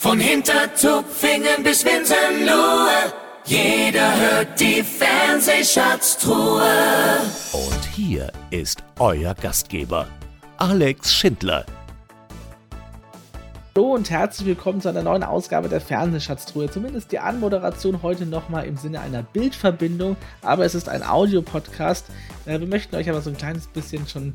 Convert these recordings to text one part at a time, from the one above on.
Von Hintertupfingen bis Winsenlohe, jeder hört die Fernsehschatztruhe. Und hier ist euer Gastgeber, Alex Schindler. Hallo und herzlich willkommen zu einer neuen Ausgabe der Fernsehschatztruhe. Zumindest die Anmoderation heute nochmal im Sinne einer Bildverbindung, aber es ist ein Audio-Podcast. Äh, wir möchten euch aber so ein kleines bisschen schon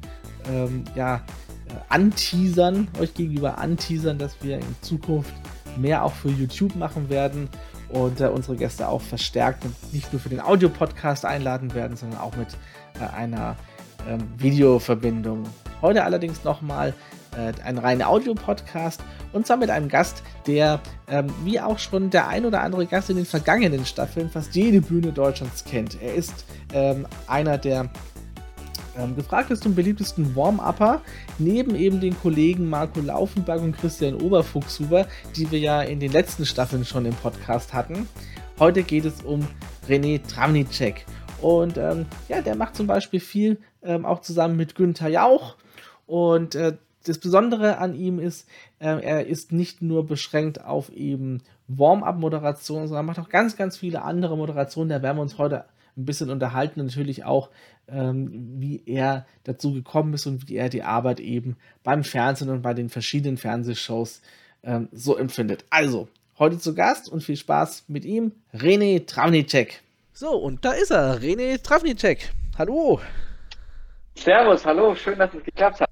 ähm, ja, äh, anteasern, euch gegenüber anteasern, dass wir in Zukunft mehr auch für YouTube machen werden und äh, unsere Gäste auch verstärkt und nicht nur für den Audio-Podcast einladen werden, sondern auch mit äh, einer ähm, Videoverbindung. Heute allerdings nochmal äh, ein reiner Audio-Podcast und zwar mit einem Gast, der, ähm, wie auch schon der ein oder andere Gast in den vergangenen Staffeln, fast jede Bühne Deutschlands kennt. Er ist ähm, einer der ähm, gefragtesten und beliebtesten Warm-Upper, neben eben den Kollegen Marco Laufenberg und Christian Oberfuchshuber, die wir ja in den letzten Staffeln schon im Podcast hatten. Heute geht es um René Tramnicek. Und ähm, ja, der macht zum Beispiel viel ähm, auch zusammen mit Günther Jauch. Und äh, das Besondere an ihm ist, äh, er ist nicht nur beschränkt auf eben Warm-up-Moderationen, sondern macht auch ganz, ganz viele andere Moderationen. Da werden wir uns heute ein bisschen unterhalten und natürlich auch, ähm, wie er dazu gekommen ist und wie er die Arbeit eben beim Fernsehen und bei den verschiedenen Fernsehshows ähm, so empfindet. Also, heute zu Gast und viel Spaß mit ihm, René Travnicek. So, und da ist er, René Travnicek. Hallo. Servus, hallo, schön, dass es geklappt hat.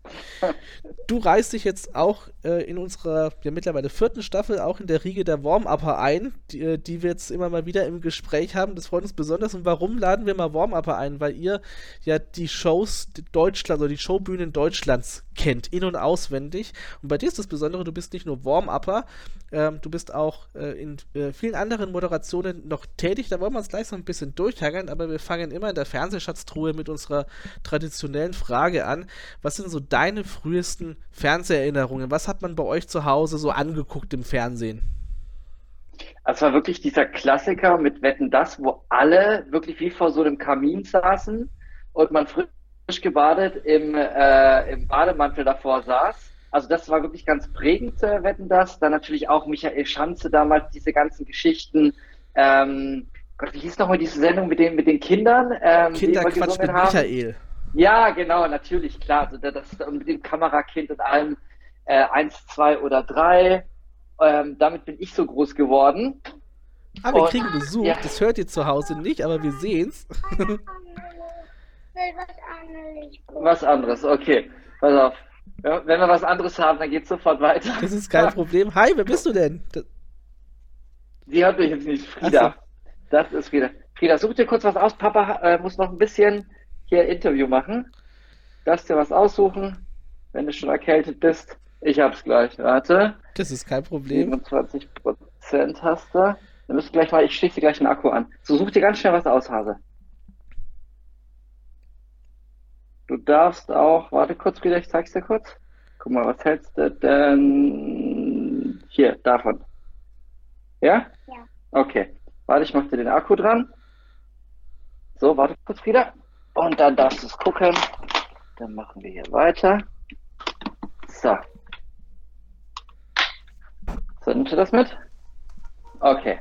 Du reißt dich jetzt auch äh, in unserer ja mittlerweile vierten Staffel auch in der Riege der Warm-Upper ein, die, äh, die, wir jetzt immer mal wieder im Gespräch haben. Das freut uns besonders. Und warum laden wir mal Warm-Upper ein? Weil ihr ja die Shows Deutschlands oder die Showbühnen Deutschlands kennt, in- und auswendig. Und bei dir ist das Besondere, du bist nicht nur Warm-Upper, ähm, du bist auch äh, in äh, vielen anderen Moderationen noch tätig. Da wollen wir uns gleich so ein bisschen durchhangeln, aber wir fangen immer in der Fernsehschatztruhe mit unserer traditionellen Frage an. Was sind so deine frühesten Fernseherinnerungen? Was hat man bei euch zu Hause so angeguckt im Fernsehen? Es war wirklich dieser Klassiker mit Wetten das, wo alle wirklich wie vor so einem Kamin saßen und man frisch gebadet im, äh, im Bademantel davor saß. Also das war wirklich ganz prägend, äh, Wetten das. Dann natürlich auch Michael Schanze damals, diese ganzen Geschichten. Ähm, Gott, wie hieß nochmal diese Sendung mit den, mit den Kindern? Ähm, Kinderquatsch mit haben? Michael. Ja, genau, natürlich, klar. Also das, mit dem Kamerakind und allem äh, eins, zwei oder drei. Ähm, damit bin ich so groß geworden. Ah, wir und, kriegen Besuch. Ja. Das hört ihr zu Hause nicht, aber wir sehen's. was anderes, okay. Pass auf. Ja, wenn wir was anderes haben, dann geht's sofort weiter. Das ist kein Problem. Hi, wer bist du denn? Sie hört mich jetzt nicht. Frieda. So. Das ist Frieda. Frieda, such dir kurz was aus. Papa äh, muss noch ein bisschen hier Interview machen. Darfst dir was aussuchen, wenn du schon erkältet bist. Ich hab's gleich. Warte. Das ist kein Problem. 27% hast du. Dann müsst du gleich mal, ich schließe dir gleich einen Akku an. So, such dir ganz schnell was aus, Hase. Du darfst auch, warte kurz wieder, ich zeig's dir kurz. Guck mal, was hältst du denn hier, davon? Ja? Ja. Okay. Warte, ich mach dir den Akku dran. So, warte kurz wieder. Und dann darfst du es gucken. Dann machen wir hier weiter. So. So, nimmst du das mit? Okay.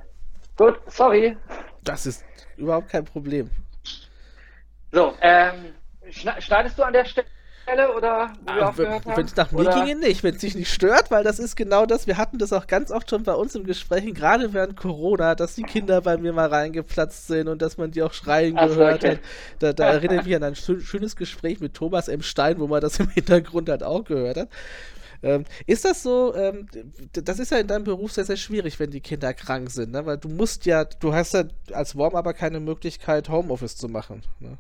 Gut, sorry. Das ist überhaupt kein Problem. So, ähm, Schneidest du an der Stelle? oder ah, wenn es nach mir oder? ginge nicht, wenn es dich nicht stört, weil das ist genau das, wir hatten das auch ganz oft schon bei uns im Gespräch, gerade während Corona, dass die Kinder bei mir mal reingeplatzt sind und dass man die auch schreien Ach, gehört okay. hat. Da, da erinnere ich mich an ein schönes Gespräch mit Thomas M. Stein, wo man das im Hintergrund halt auch gehört hat. Ähm, ist das so, ähm, das ist ja in deinem Beruf sehr, sehr schwierig, wenn die Kinder krank sind, ne? weil du musst ja, du hast ja als Warm aber keine Möglichkeit, Homeoffice zu machen. Ne?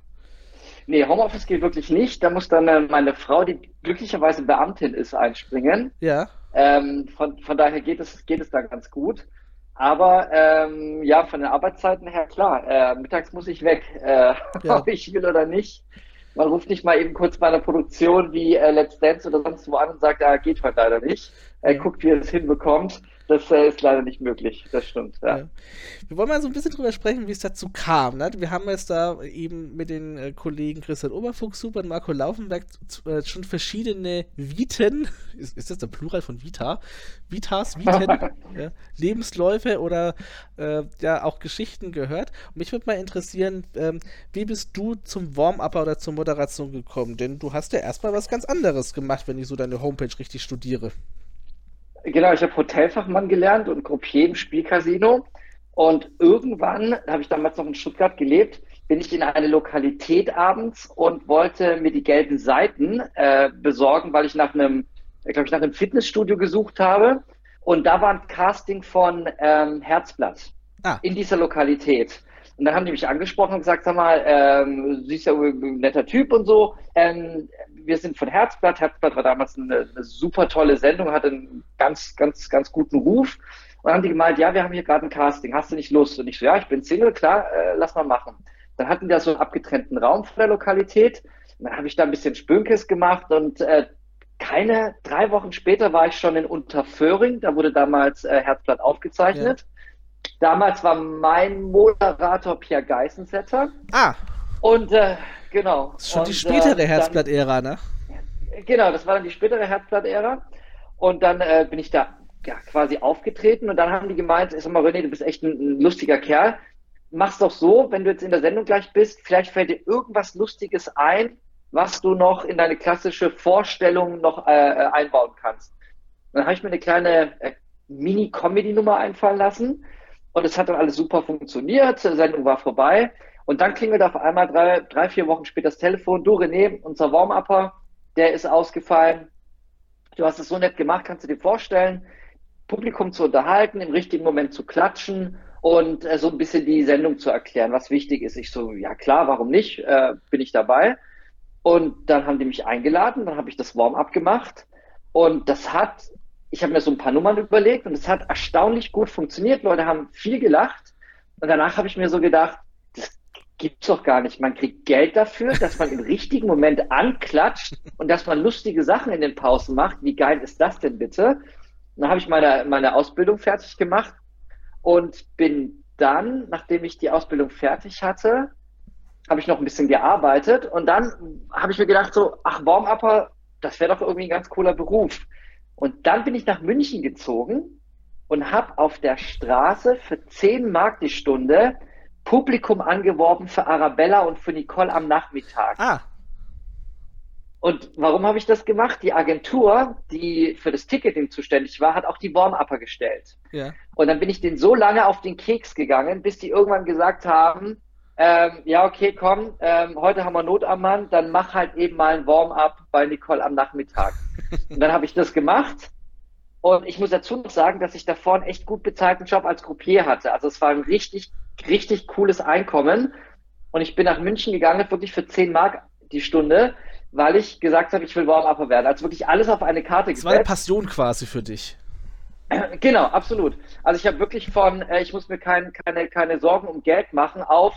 Nee, Homeoffice geht wirklich nicht. Da muss dann äh, meine Frau, die glücklicherweise Beamtin ist, einspringen. Ja. Ähm, von, von daher geht es, geht es da ganz gut. Aber ähm, ja, von den Arbeitszeiten her, klar, äh, mittags muss ich weg, äh, ja. ob ich will oder nicht. Man ruft nicht mal eben kurz bei einer Produktion wie äh, Let's Dance oder sonst wo an und sagt, ah, geht heute leider nicht. Er ja. guckt, wie er es hinbekommt. Das äh, ist leider nicht möglich. Das stimmt. Ja. ja. Wir wollen mal so ein bisschen drüber sprechen, wie es dazu kam. Ne? Wir haben jetzt da eben mit den äh, Kollegen Christian Oberfuchs super und Marco Laufenberg äh, schon verschiedene Viten, ist, ist, das der Plural von Vita? Vitas, Viten, ja, Lebensläufe oder äh, ja auch Geschichten gehört. Und mich würde mal interessieren, ähm, wie bist du zum Warm-Upper oder zur Moderation gekommen? Denn du hast ja erstmal was ganz anderes gemacht, wenn ich so deine Homepage richtig studiere. Genau, ich habe Hotelfachmann gelernt und Gruppier im Spielcasino. Und irgendwann, habe ich damals noch in Stuttgart gelebt, bin ich in eine Lokalität abends und wollte mir die gelben Seiten äh, besorgen, weil ich nach einem, glaube ich, nach einem Fitnessstudio gesucht habe. Und da war ein Casting von ähm, Herzblatt ah. in dieser Lokalität. Und dann haben die mich angesprochen und gesagt, sag mal, ähm, du siehst ja ein netter Typ und so. Ähm, wir sind von Herzblatt. Herzblatt war damals eine, eine, super tolle Sendung, hatte einen ganz, ganz, ganz guten Ruf. Und dann haben die gemeint, ja, wir haben hier gerade ein Casting, hast du nicht Lust? Und ich so, ja, ich bin Single, klar, äh, lass mal machen. Dann hatten wir so einen abgetrennten Raum von der Lokalität. Und dann habe ich da ein bisschen Spönkes gemacht und äh, keine drei Wochen später war ich schon in Unterföhring. Da wurde damals äh, Herzblatt aufgezeichnet. Ja. Damals war mein Moderator Pierre Geissensetter. Ah. Und äh, Genau. Das ist schon und, die spätere äh, Herzblatt-Ära, ne? Genau, das war dann die spätere Herzblatt-Ära. Und dann äh, bin ich da ja, quasi aufgetreten und dann haben die gemeint, ich sag mal, René, du bist echt ein, ein, lustiger Kerl. Mach's doch so, wenn du jetzt in der Sendung gleich bist, vielleicht fällt dir irgendwas Lustiges ein, was du noch in deine klassische Vorstellung noch äh, äh einbauen kannst. Und dann habe ich mir eine kleine äh, Mini-Comedy-Nummer einfallen lassen und es hat dann alles super funktioniert. Die Sendung war vorbei. Und dann klingelt auf einmal drei, drei vier Wochen später das Telefon. Du, René, unser Warm-Upper, der ist ausgefallen. Du hast es so nett gemacht, kannst du dir vorstellen, Publikum zu unterhalten, im richtigen Moment zu klatschen und äh, so ein bisschen die Sendung zu erklären, was wichtig ist. Ich so, ja klar, warum nicht? Äh, bin ich dabei. Und dann haben die mich eingeladen, dann habe ich das Warm-up gemacht und das hat, ich habe mir so ein paar Nummern überlegt und es hat erstaunlich gut funktioniert. Leute haben viel gelacht und danach habe ich mir so gedacht, gibt's doch gar nicht. Man kriegt Geld dafür, dass man im richtigen Moment anklatscht und dass man lustige Sachen in den Pausen macht. Wie geil ist das denn bitte? dann habe ich meine, meine Ausbildung fertig gemacht und bin dann, nachdem ich die Ausbildung fertig hatte, habe ich noch ein bisschen gearbeitet und dann habe ich mir gedacht so, ach, Warm-Upper, das wäre doch irgendwie ein ganz cooler Beruf. Und dann bin ich nach München gezogen und habe auf der Straße für 10 Mark die Stunde Publikum angeworben für Arabella und für Nicole am Nachmittag. Ah. Und warum habe ich das gemacht? Die Agentur, die für das Ticketing zuständig war, hat auch die Warm-Upper gestellt. Ja. Und dann bin ich denen so lange auf den Keks gegangen, bis die irgendwann gesagt haben, ähm, ja, okay, komm, ähm, heute haben wir Not am Mann, dann mach halt eben mal ein Warm-up bei Nicole am Nachmittag. und dann habe ich das gemacht. Und ich muss dazu noch sagen, dass ich davor einen echt gut bezahlten Job als Gruppier hatte. Also es war ein richtig richtig cooles Einkommen. Und ich bin nach München gegangen, wirklich für 10 Mark die Stunde, weil ich gesagt habe, ich will Warm-Upper werden. Also wirklich alles auf eine Karte gesetzt. Das war eine Passion quasi für dich. Genau, absolut. Also ich habe wirklich von, äh, ich muss mir kein, keine, keine Sorgen um Geld machen, auf,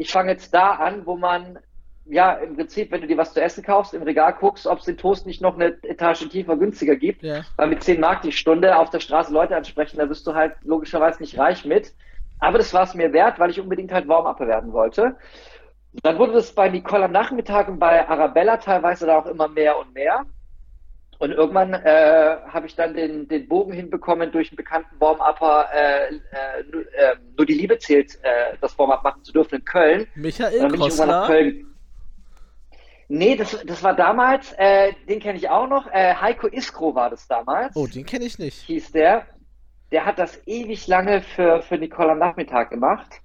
ich fange jetzt da an, wo man, ja, im Prinzip, wenn du dir was zu essen kaufst, im Regal guckst, ob es den Toast nicht noch eine Etage tiefer günstiger gibt. Ja. Weil mit 10 Mark die Stunde auf der Straße Leute ansprechen, da wirst du halt logischerweise nicht reich mit. Aber das war es mir wert, weil ich unbedingt halt Warm-Upper werden wollte. Dann wurde das bei Nicole am Nachmittag und bei Arabella teilweise da auch immer mehr und mehr. Und irgendwann äh, habe ich dann den, den Bogen hinbekommen, durch einen bekannten Warm-Upper äh, äh, äh, nur die Liebe zählt, äh, das Warm-Up machen zu dürfen in Köln. Michael Kostler? Nee, das, das war damals, äh, den kenne ich auch noch. Äh, Heiko Iskro war das damals. Oh, den kenne ich nicht. Hieß der der hat das ewig lange für, für Nicole am Nachmittag gemacht.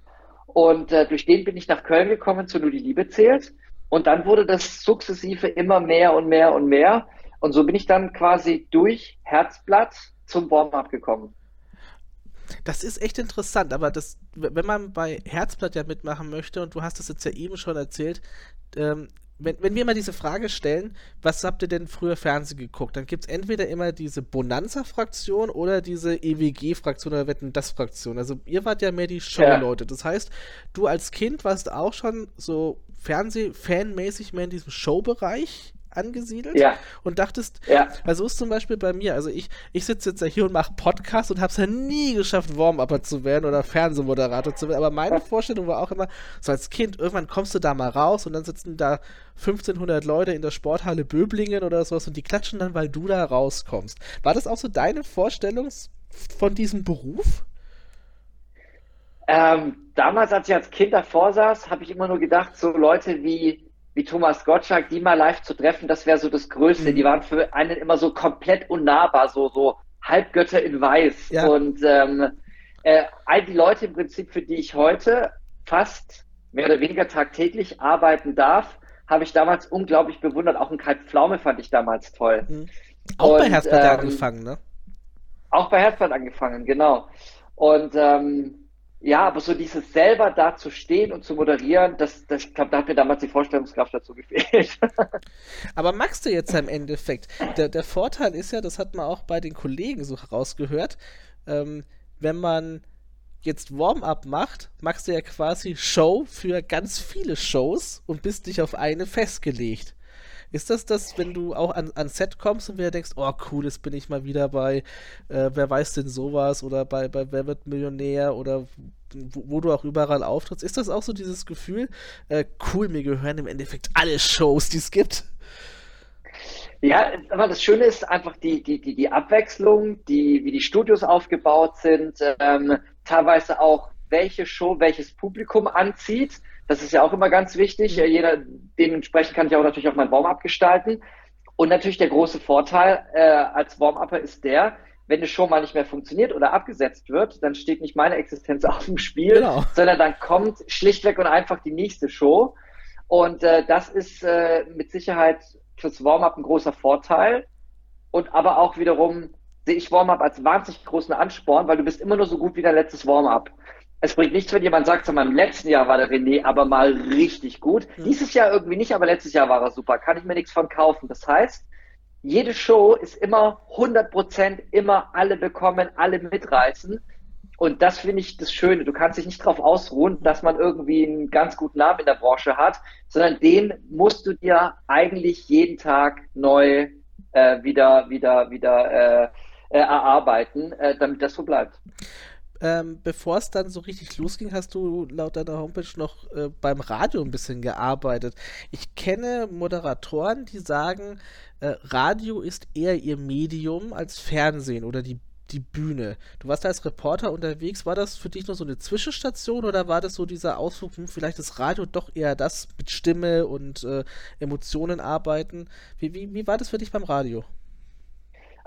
Und durch den bin ich nach Köln gekommen zu Nur die Liebe zählt. Und dann wurde das sukzessive immer mehr und mehr und mehr. Und so bin ich dann quasi durch Herzblatt zum Warm-up gekommen. Das ist echt interessant, aber das, wenn man bei Herzblatt ja mitmachen möchte, und du hast es jetzt ja eben schon erzählt, ähm, wenn, wenn wir mal diese Frage stellen, was habt ihr denn früher Fernsehen geguckt, dann gibt es entweder immer diese Bonanza-Fraktion oder diese EWG-Fraktion oder Wetten das Fraktion. Also ihr wart ja mehr die Show-Leute. Ja. Das heißt, du als Kind warst auch schon so Fernseh-Fanmäßig mehr in diesem Show-Bereich angesiedelt Ja. und dachtest, Ja. also ist zum Beispiel bei mir, also ich, ich sitze jetzt ja hier und mache Podcast und habe es ja nie geschafft, Warm-Upper zu werden oder Fernsehmoderator zu werden, aber meine Vorstellung war auch immer, so als Kind, irgendwann kommst du da mal raus und dann sitzen da 1500 Leute in der Sporthalle Böblingen oder sowas und die klatschen dann, weil du da rauskommst. War das auch so deine Vorstellung von diesem Beruf? Ähm, damals, als ich als Kind davor saß, habe ich immer nur gedacht, so Leute wie, wie Thomas Gottschalk, die mal live zu treffen, das wäre so das Größte. Mhm. Die waren für einen immer so komplett unnahbar, so, so Halbgötter in Weiß. Ja. Und ähm, äh, all die Leute im Prinzip, für die ich heute fast mehr oder weniger tagtäglich arbeiten darf, habe ich damals unglaublich bewundert. Auch ein Kai Pflaume fand ich damals toll. Auch bei Und, Herzblatt ähm, angefangen, ne? Auch bei Herzblatt angefangen, genau. Und ähm, ja, aber so dieses selber da zu stehen und zu moderieren, das, das da hat mir damals die Vorstellungskraft dazu gefehlt. Aber magst du jetzt im Endeffekt? Der, der Vorteil ist ja, das hat man auch bei den Kollegen so herausgehört, ähm, wenn man jetzt Warm-up macht, machst du ja quasi Show für ganz viele Shows und bist nicht auf eine festgelegt. Ist das das, wenn du auch an, an Set kommst und wieder denkst, oh cool, jetzt bin ich mal wieder bei äh, Wer weiß denn sowas oder bei, bei Wer wird Millionär oder wo, wo du auch überall auftrittst. Ist das auch so dieses Gefühl, äh, cool, mir gehören im Endeffekt alle Shows, die es gibt? Ja, aber das Schöne ist einfach die, die, die, die Abwechslung, die, wie die Studios aufgebaut sind, ähm, teilweise auch welche Show welches Publikum anzieht. Das ist ja auch immer ganz wichtig. Äh, Jeder, dementsprechend kann ich auch natürlich auch meinen Warm-up gestalten. Und natürlich der große Vorteil äh, als Warm-Upper ist der, wenn eine Show mal nicht mehr funktioniert oder abgesetzt wird, dann steht nicht meine Existenz auf dem Spiel, Genau. sondern dann kommt schlichtweg und einfach die nächste Show. Und äh, das ist äh, mit Sicherheit fürs Warm-up ein großer Vorteil. Und aber auch wiederum sehe ich Warm-up als wahnsinnig großen Ansporn, weil du bist immer nur so gut wie dein letztes Warm-up. Es bringt nichts, wenn jemand sagt, in meinem letzten Jahr war der René aber mal richtig gut. Mhm. Dieses Jahr irgendwie nicht, aber letztes Jahr war er super. Kann ich mir nichts von kaufen. Das heißt, jede Show ist immer 100 Prozent, immer alle bekommen, alle mitreißen. Und das finde ich das Schöne. Du kannst dich nicht darauf ausruhen, dass man irgendwie einen ganz guten Namen in der Branche hat, sondern den musst du dir eigentlich jeden Tag neu äh, wieder, wieder, wieder äh, äh, erarbeiten, äh, damit das so bleibt. Ähm, Bevor es dann so richtig losging, hast du laut deiner Homepage noch äh, beim Radio ein bisschen gearbeitet. Ich kenne Moderatoren, die sagen, äh, Radio ist eher ihr Medium als Fernsehen oder die, die Bühne. Du warst da als Reporter unterwegs. War das für dich nur so eine Zwischenstation oder war das so dieser Ausflug, hm, vielleicht ist Radio doch eher das mit Stimme und äh, Emotionen arbeiten? Wie, wie, wie war das für dich beim Radio?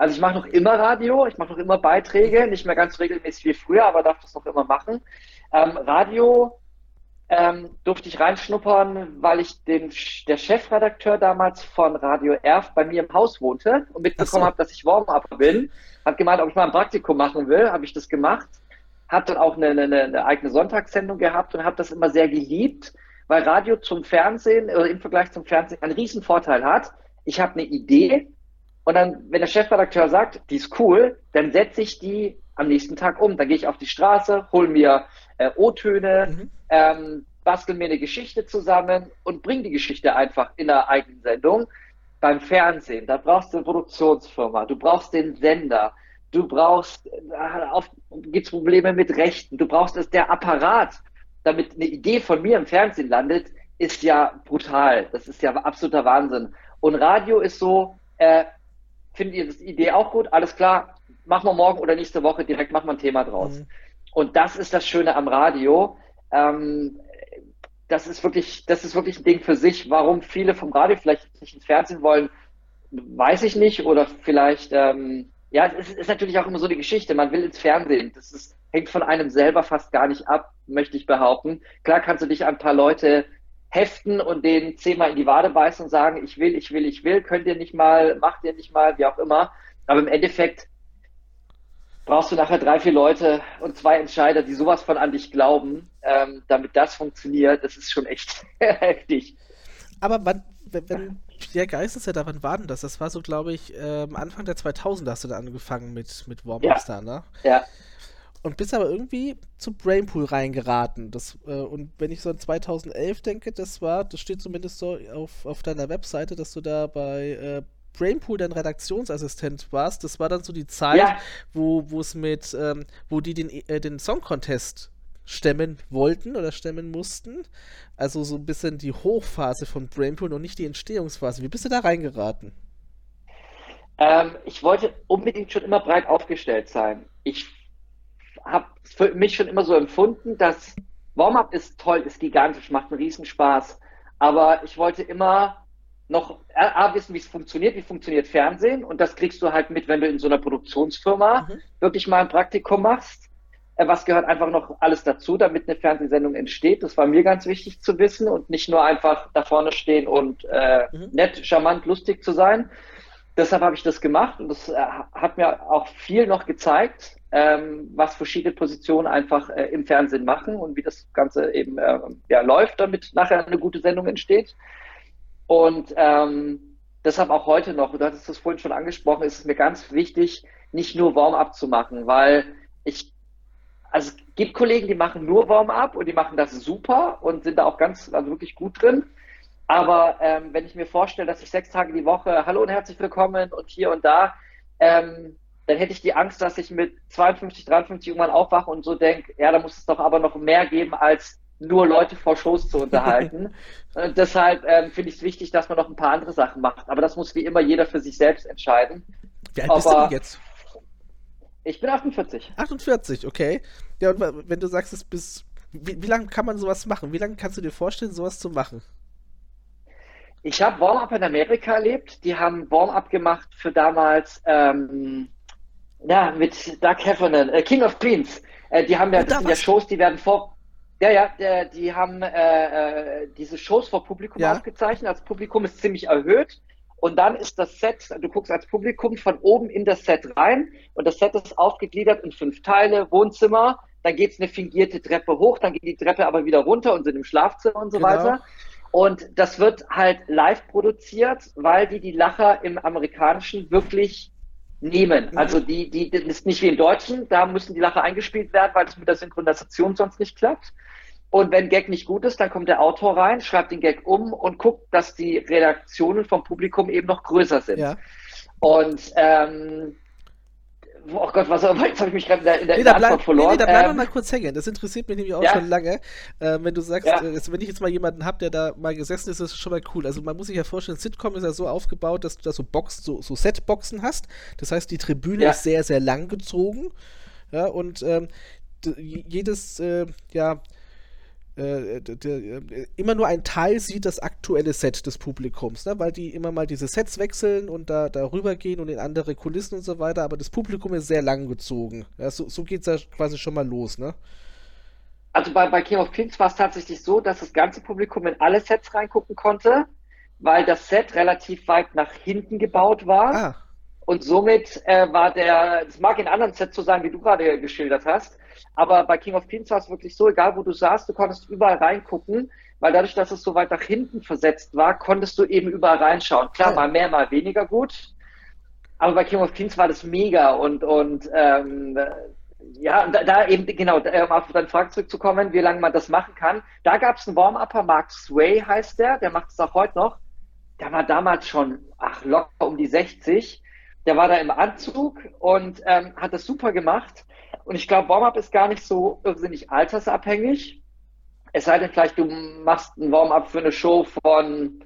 Also ich mache noch immer Radio, ich mache noch immer Beiträge, nicht mehr ganz regelmäßig wie früher, aber darf das noch immer machen. Ähm, Radio ähm, durfte ich reinschnuppern, weil ich den, der Chefredakteur damals von Radio Erf bei mir im Haus wohnte und mitbekommen so. habe, dass ich Warm-Up bin. Hat gemeint, ob ich mal ein Praktikum machen will, habe ich das gemacht. Hat dann auch eine, eine, eine eigene Sonntagssendung gehabt und habe das immer sehr geliebt, weil Radio zum Fernsehen oder im Vergleich zum Fernsehen einen riesen Vorteil hat. Ich habe eine Idee, und dann, wenn der Chefredakteur sagt, die ist cool, dann setze ich die am nächsten Tag um. Dann gehe ich auf die Straße, hol mir äh, O-Töne, Mhm. ähm, bastel mir eine Geschichte zusammen und bring die Geschichte einfach in der eigenen Sendung. Beim Fernsehen, da brauchst du eine Produktionsfirma, du brauchst den Sender, du brauchst, äh, auf, gibt's Probleme mit Rechten, du brauchst es, der Apparat, damit eine Idee von mir im Fernsehen landet, ist ja brutal. Das ist ja absoluter Wahnsinn. Und Radio ist so, äh, findet ihr das Idee auch gut? Alles klar, machen wir morgen oder nächste Woche direkt, machen wir ein Thema draus. Mhm. Und das ist das Schöne am Radio. Ähm, das ist wirklich, das ist wirklich ein Ding für sich. Warum viele vom Radio vielleicht nicht ins Fernsehen wollen, weiß ich nicht. Oder vielleicht, ähm, ja, es ist, ist natürlich auch immer so die Geschichte. Man will ins Fernsehen. Das ist, hängt von einem selber fast gar nicht ab, möchte ich behaupten. Klar kannst du dich an ein paar Leute heften und denen zehnmal in die Wade beißen und sagen, ich will, ich will, ich will, könnt ihr nicht mal, macht ihr nicht mal, wie auch immer. Aber im Endeffekt brauchst du nachher drei, vier Leute und zwei Entscheider, die sowas von an dich glauben, ähm, damit das funktioniert. Das ist schon echt heftig. Aber wann, wenn, wenn der Geist ist ja da, wann war denn das? Das war so, glaube ich, ähm, Anfang der 2000er hast du da angefangen mit, mit Warm-Ups da, ne? Ja. Und bist aber irgendwie zu Brainpool reingeraten. Das, äh, und wenn ich so an 2011 denke, das war, das steht zumindest so auf, auf deiner Webseite, dass du da bei äh, Brainpool dein Redaktionsassistent warst. Das war dann so die Zeit, ja. wo es mit, ähm, wo die den, äh, den Song Contest stemmen wollten oder stemmen mussten. Also so ein bisschen die Hochphase von Brainpool und nicht die Entstehungsphase. Wie bist du da reingeraten? Ähm, ich wollte unbedingt schon immer breit aufgestellt sein. Ich habe für mich schon immer so empfunden, dass Warm-up ist toll, ist gigantisch, macht einen Riesenspaß. Aber ich wollte immer noch A, wissen, wie es funktioniert, wie funktioniert Fernsehen. Und das kriegst du halt mit, wenn du in so einer Produktionsfirma mhm. wirklich mal ein Praktikum machst. Äh, was gehört einfach noch alles dazu, damit eine Fernsehsendung entsteht? Das war mir ganz wichtig zu wissen und nicht nur einfach da vorne stehen und äh, mhm. nett, charmant, lustig zu sein. Deshalb habe ich das gemacht und das äh, hat mir auch viel noch gezeigt, ähm, was verschiedene Positionen einfach äh, im Fernsehen machen und wie das Ganze eben äh, ja, läuft, damit nachher eine gute Sendung entsteht. Und ähm, deshalb auch heute noch, du hattest das vorhin schon angesprochen, ist es mir ganz wichtig, nicht nur Warm-up zu machen, weil ich, also es gibt Kollegen, die machen nur Warm-up und die machen das super und sind da auch ganz, also wirklich gut drin. Aber ähm, wenn ich mir vorstelle, dass ich sechs Tage die Woche, hallo und herzlich willkommen und hier und da, ähm, dann hätte ich die Angst, dass ich mit 52, 53 irgendwann aufwache und so denke, ja, da muss es doch aber noch mehr geben als nur Leute vor Shows zu unterhalten. äh, deshalb ähm, finde ich es wichtig, dass man noch ein paar andere Sachen macht. Aber das muss wie immer jeder für sich selbst entscheiden. Wie alt Aber, bist du denn jetzt? Ich bin 48. 48, okay. Ja, und wenn du sagst, es bis. Wie, wie lange kann man sowas machen? Wie lange kannst du dir vorstellen, sowas zu machen? Ich habe Warm-Up in Amerika erlebt. Die haben Warm-Up gemacht für damals, ähm, ja, mit Doug Heffernan, äh, King of Queens. Äh, die haben ja, das sind ja Shows, die werden vor, ja, ja, der, die haben äh, äh, diese Shows vor Publikum ja. aufgezeichnet. Das Publikum ist ziemlich erhöht. Und dann ist das Set, du guckst als Publikum von oben in das Set rein und das Set ist aufgegliedert in fünf Teile, Wohnzimmer, dann geht's eine fingierte Treppe hoch, dann geht die Treppe aber wieder runter und sind im Schlafzimmer und so genau. weiter. Und das wird halt live produziert, weil die die Lacher im Amerikanischen wirklich nehmen. Mhm. Also die, die, das ist nicht wie im Deutschen, da müssen die Lacher eingespielt werden, weil es mit der Synchronisation sonst nicht klappt. Und wenn Gag nicht gut ist, dann kommt der Autor rein, schreibt den Gag um und guckt, dass die Redaktionen vom Publikum eben noch größer sind. Ja. Und ähm, Oh Gott, was jetzt habe ich mich gerade in der, in der, nee, da bleib, verloren. Nee, nee, da bleiben wir ähm, mal kurz hängen. Das interessiert mich nämlich auch ja. schon lange. Äh, wenn du sagst, ja. äh, wenn ich jetzt mal jemanden habe, der da mal gesessen ist, ist das schon mal cool. Also man muss sich ja vorstellen, Sitcom ist ja so aufgebaut, dass du da so Box, so, so Setboxen hast. Das heißt, die Tribüne ja. ist sehr, sehr lang gezogen. Ja, und ähm, jedes, äh, ja, äh, äh, immer nur ein Teil sieht das aktuelle Set des Publikums, ne? weil die immer mal diese Sets wechseln und da darüber gehen und in andere Kulissen und so weiter, aber das Publikum ist sehr lang gezogen. Ja, so so geht es ja quasi schon mal los, ne? Also bei, bei King of Kings war es tatsächlich so, dass das ganze Publikum in alle Sets reingucken konnte, weil das Set relativ weit nach hinten gebaut war. Ah. Und somit äh, war der, das mag in anderen Sets so sein, wie du gerade geschildert hast, aber bei King of Queens war es wirklich so, egal wo du saßt, du konntest überall reingucken, weil dadurch, dass es so weit nach hinten versetzt war, konntest du eben überall reinschauen. Klar, mal mehr, mal weniger gut. Aber bei King of Queens war das mega und, und ähm, ja, da, da eben, genau, um auf deine Frage zurückzukommen, wie lange man das machen kann. Da gab es einen Warm-Upper, Mark Sway heißt der, der macht es auch heute noch. Der war damals schon, ach, locker um die 60. Der war da im Anzug und ähm, hat das super gemacht. Und ich glaube, Warm-up ist gar nicht so irrsinnig altersabhängig. Es sei denn, vielleicht du machst ein Warm-up für eine Show von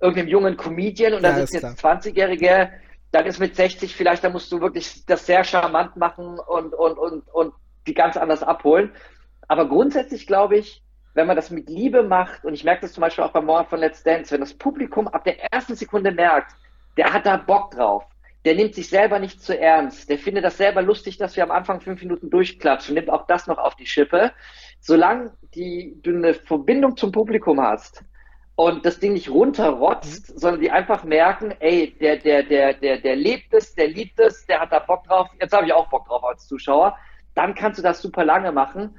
irgendeinem jungen Comedian und da sitzen jetzt 20-Jährige, dann ist mit 60 vielleicht, da musst du wirklich das sehr charmant machen und, und, und, und die ganz anders abholen. Aber grundsätzlich glaube ich, wenn man das mit Liebe macht, und ich merke das zum Beispiel auch beim Morgen von Let's Dance, wenn das Publikum ab der ersten Sekunde merkt, der hat da Bock drauf, der nimmt sich selber nicht zu ernst. Der findet das selber lustig, dass wir am Anfang fünf Minuten durchklatschen, nimmt auch das noch auf die Schippe. Solange die, du eine Verbindung zum Publikum hast und das Ding nicht runterrotzt, mhm. sondern die einfach merken, ey, der, der, der, der, der lebt es, der liebt es, der hat da Bock drauf, jetzt habe ich auch Bock drauf als Zuschauer, dann kannst du das super lange machen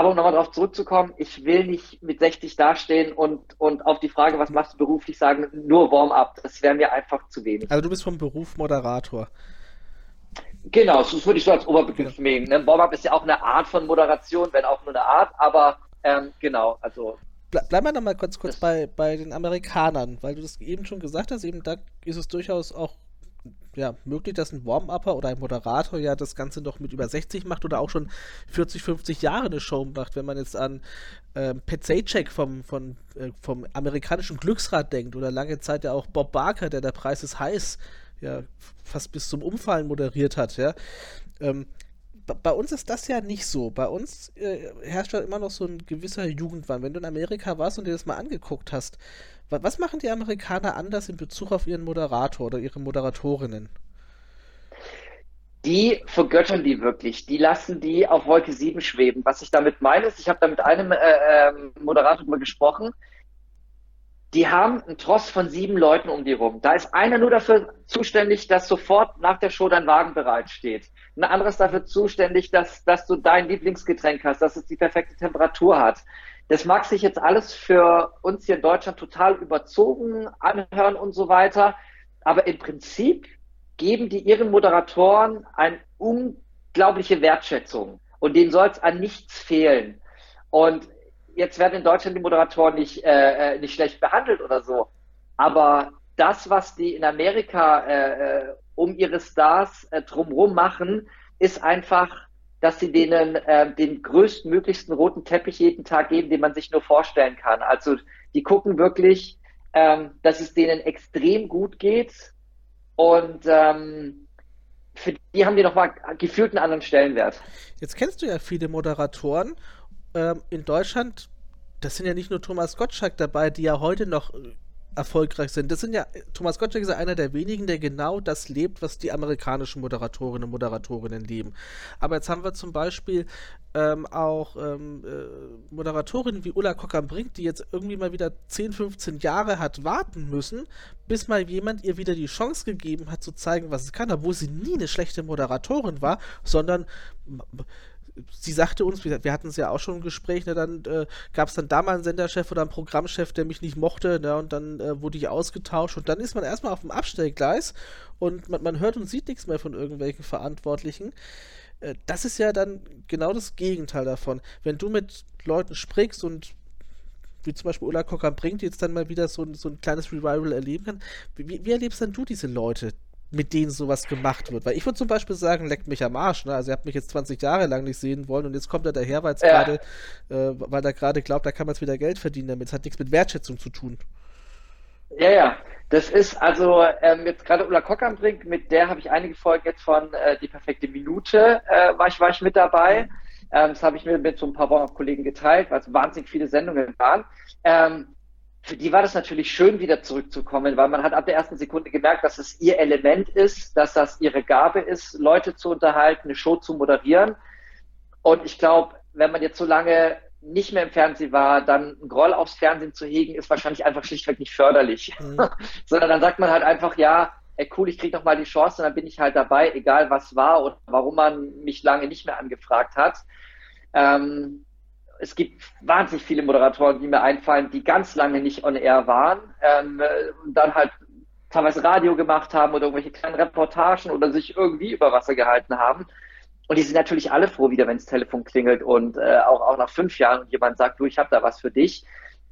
aber um nochmal darauf zurückzukommen, ich will nicht mit 60 dastehen und, und auf die Frage, was machst du beruflich, sagen, nur Warm-up. Das wäre mir einfach zu wenig. Also du bist vom Beruf Moderator. Genau, das würde ich so als Oberbegriff genau. nehmen. Ne? Warm-up ist ja auch eine Art von Moderation, wenn auch nur eine Art, aber ähm, genau, also. Ble bleiben wir nochmal kurz, kurz bei, bei den Amerikanern, weil du das eben schon gesagt hast, eben da ist es durchaus auch ja, möglich, dass ein Warm-Upper oder ein Moderator ja das Ganze noch mit über 60 macht oder auch schon 40, 50 Jahre eine Show macht. Wenn man jetzt an ähm, Pat Sajak vom, von, äh, vom amerikanischen Glücksrad denkt oder lange Zeit ja auch Bob Barker, der der Preis ist heiß, ja, fast bis zum Umfallen moderiert hat, ja. Ähm, bei uns ist das ja nicht so. Bei uns äh, herrscht ja immer noch so ein gewisser Jugendwahn. Wenn du in Amerika warst und dir das mal angeguckt hast, was machen die Amerikaner anders in Bezug auf ihren Moderator oder ihre Moderatorinnen? Die vergöttern die wirklich. Die lassen die auf Wolke 7 schweben. Was ich damit meine, ist, ich habe da mit einem äh, äh, Moderator drüber gesprochen, die haben einen Tross von sieben Leuten um die rum. Da ist einer nur dafür zuständig, dass sofort nach der Show dein Wagen bereitsteht. Ein anderes dafür zuständig, dass, dass du dein Lieblingsgetränk hast, dass es die perfekte Temperatur hat. Das mag sich jetzt alles für uns hier in Deutschland total überzogen anhören und so weiter. Aber im Prinzip geben die ihren Moderatoren eine unglaubliche Wertschätzung. Und denen soll es an nichts fehlen. Und jetzt werden in Deutschland die Moderatoren nicht, äh, äh, nicht schlecht behandelt oder so. Aber das, was die in Amerika äh, äh um ihre Stars äh, drumherum machen, ist einfach dass sie denen äh, den größtmöglichsten roten Teppich jeden Tag geben, den man sich nur vorstellen kann. Also die gucken wirklich, ähm, dass es denen extrem gut geht und ähm, für die haben die nochmal gefühlt einen anderen Stellenwert. Jetzt kennst du ja viele Moderatoren ähm, in Deutschland. Das sind ja nicht nur Thomas Gottschalk dabei, die ja heute noch erfolgreich sind. Das sind ja, Thomas Gottschalk ist ja einer der wenigen, der genau das lebt, was die amerikanischen Moderatorinnen und Moderatorinnen leben. Aber jetzt haben wir zum Beispiel ähm, auch ähm, äh, Moderatorinnen wie Ulla Kockam-Brink, die jetzt irgendwie mal wieder 10, 15 Jahre hat warten müssen, bis mal jemand ihr wieder die Chance gegeben hat zu zeigen, was es kann, obwohl sie nie eine schlechte Moderatorin war, sondern sie sagte uns, wir hatten es ja auch schon im Gespräch, ne, dann äh, gab es dann da mal einen Senderchef oder einen Programmchef, der mich nicht mochte, ne, und dann äh, wurde ich ausgetauscht und dann ist man erstmal auf dem Abstellgleis und man, man hört und sieht nichts mehr von irgendwelchen Verantwortlichen. Äh, das ist ja dann genau das Gegenteil davon. Wenn du mit Leuten sprichst und wie zum Beispiel Ulla Kocker bringt, jetzt dann mal wieder so, so ein kleines Revival erleben kann, wie, wie erlebst denn du diese Leute, mit denen sowas gemacht wird. Weil ich würde zum Beispiel sagen, leckt mich am Arsch. Ne? Also ihr habt mich jetzt 20 Jahre lang nicht sehen wollen und jetzt kommt er daher, weil ja. gerade, äh, weil er gerade glaubt, da kann man jetzt wieder Geld verdienen damit. Es hat nichts mit Wertschätzung zu tun. Ja, ja. Das ist also ähm, jetzt gerade Ulla Kockernbrink, mit der habe ich einige Folgen jetzt von äh, Die perfekte Minute, äh, war, ich, war ich mit dabei. Ähm, das habe ich mir mit so ein paar Wochen-Kollegen geteilt, weil es wahnsinnig viele Sendungen waren. Ähm, für die war das natürlich schön, wieder zurückzukommen, weil man hat ab der ersten Sekunde gemerkt, dass es ihr Element ist, dass das ihre Gabe ist, Leute zu unterhalten, eine Show zu moderieren. Und ich glaube, wenn man jetzt so lange nicht mehr im Fernsehen war, dann ein Groll aufs Fernsehen zu hegen, ist wahrscheinlich einfach schlichtweg nicht förderlich. Mhm. Sondern dann sagt man halt einfach, ja, ey, cool, ich krieg noch mal die Chance und dann bin ich halt dabei, egal was war und warum man mich lange nicht mehr angefragt hat. Ähm, es gibt wahnsinnig viele Moderatoren, die mir einfallen, die ganz lange nicht on air waren ähm, und dann halt teilweise Radio gemacht haben oder irgendwelche kleinen Reportagen oder sich irgendwie über Wasser gehalten haben. Und die sind natürlich alle froh wieder, wenn das Telefon klingelt und äh, auch, auch nach fünf Jahren jemand sagt, du, ich habe da was für dich.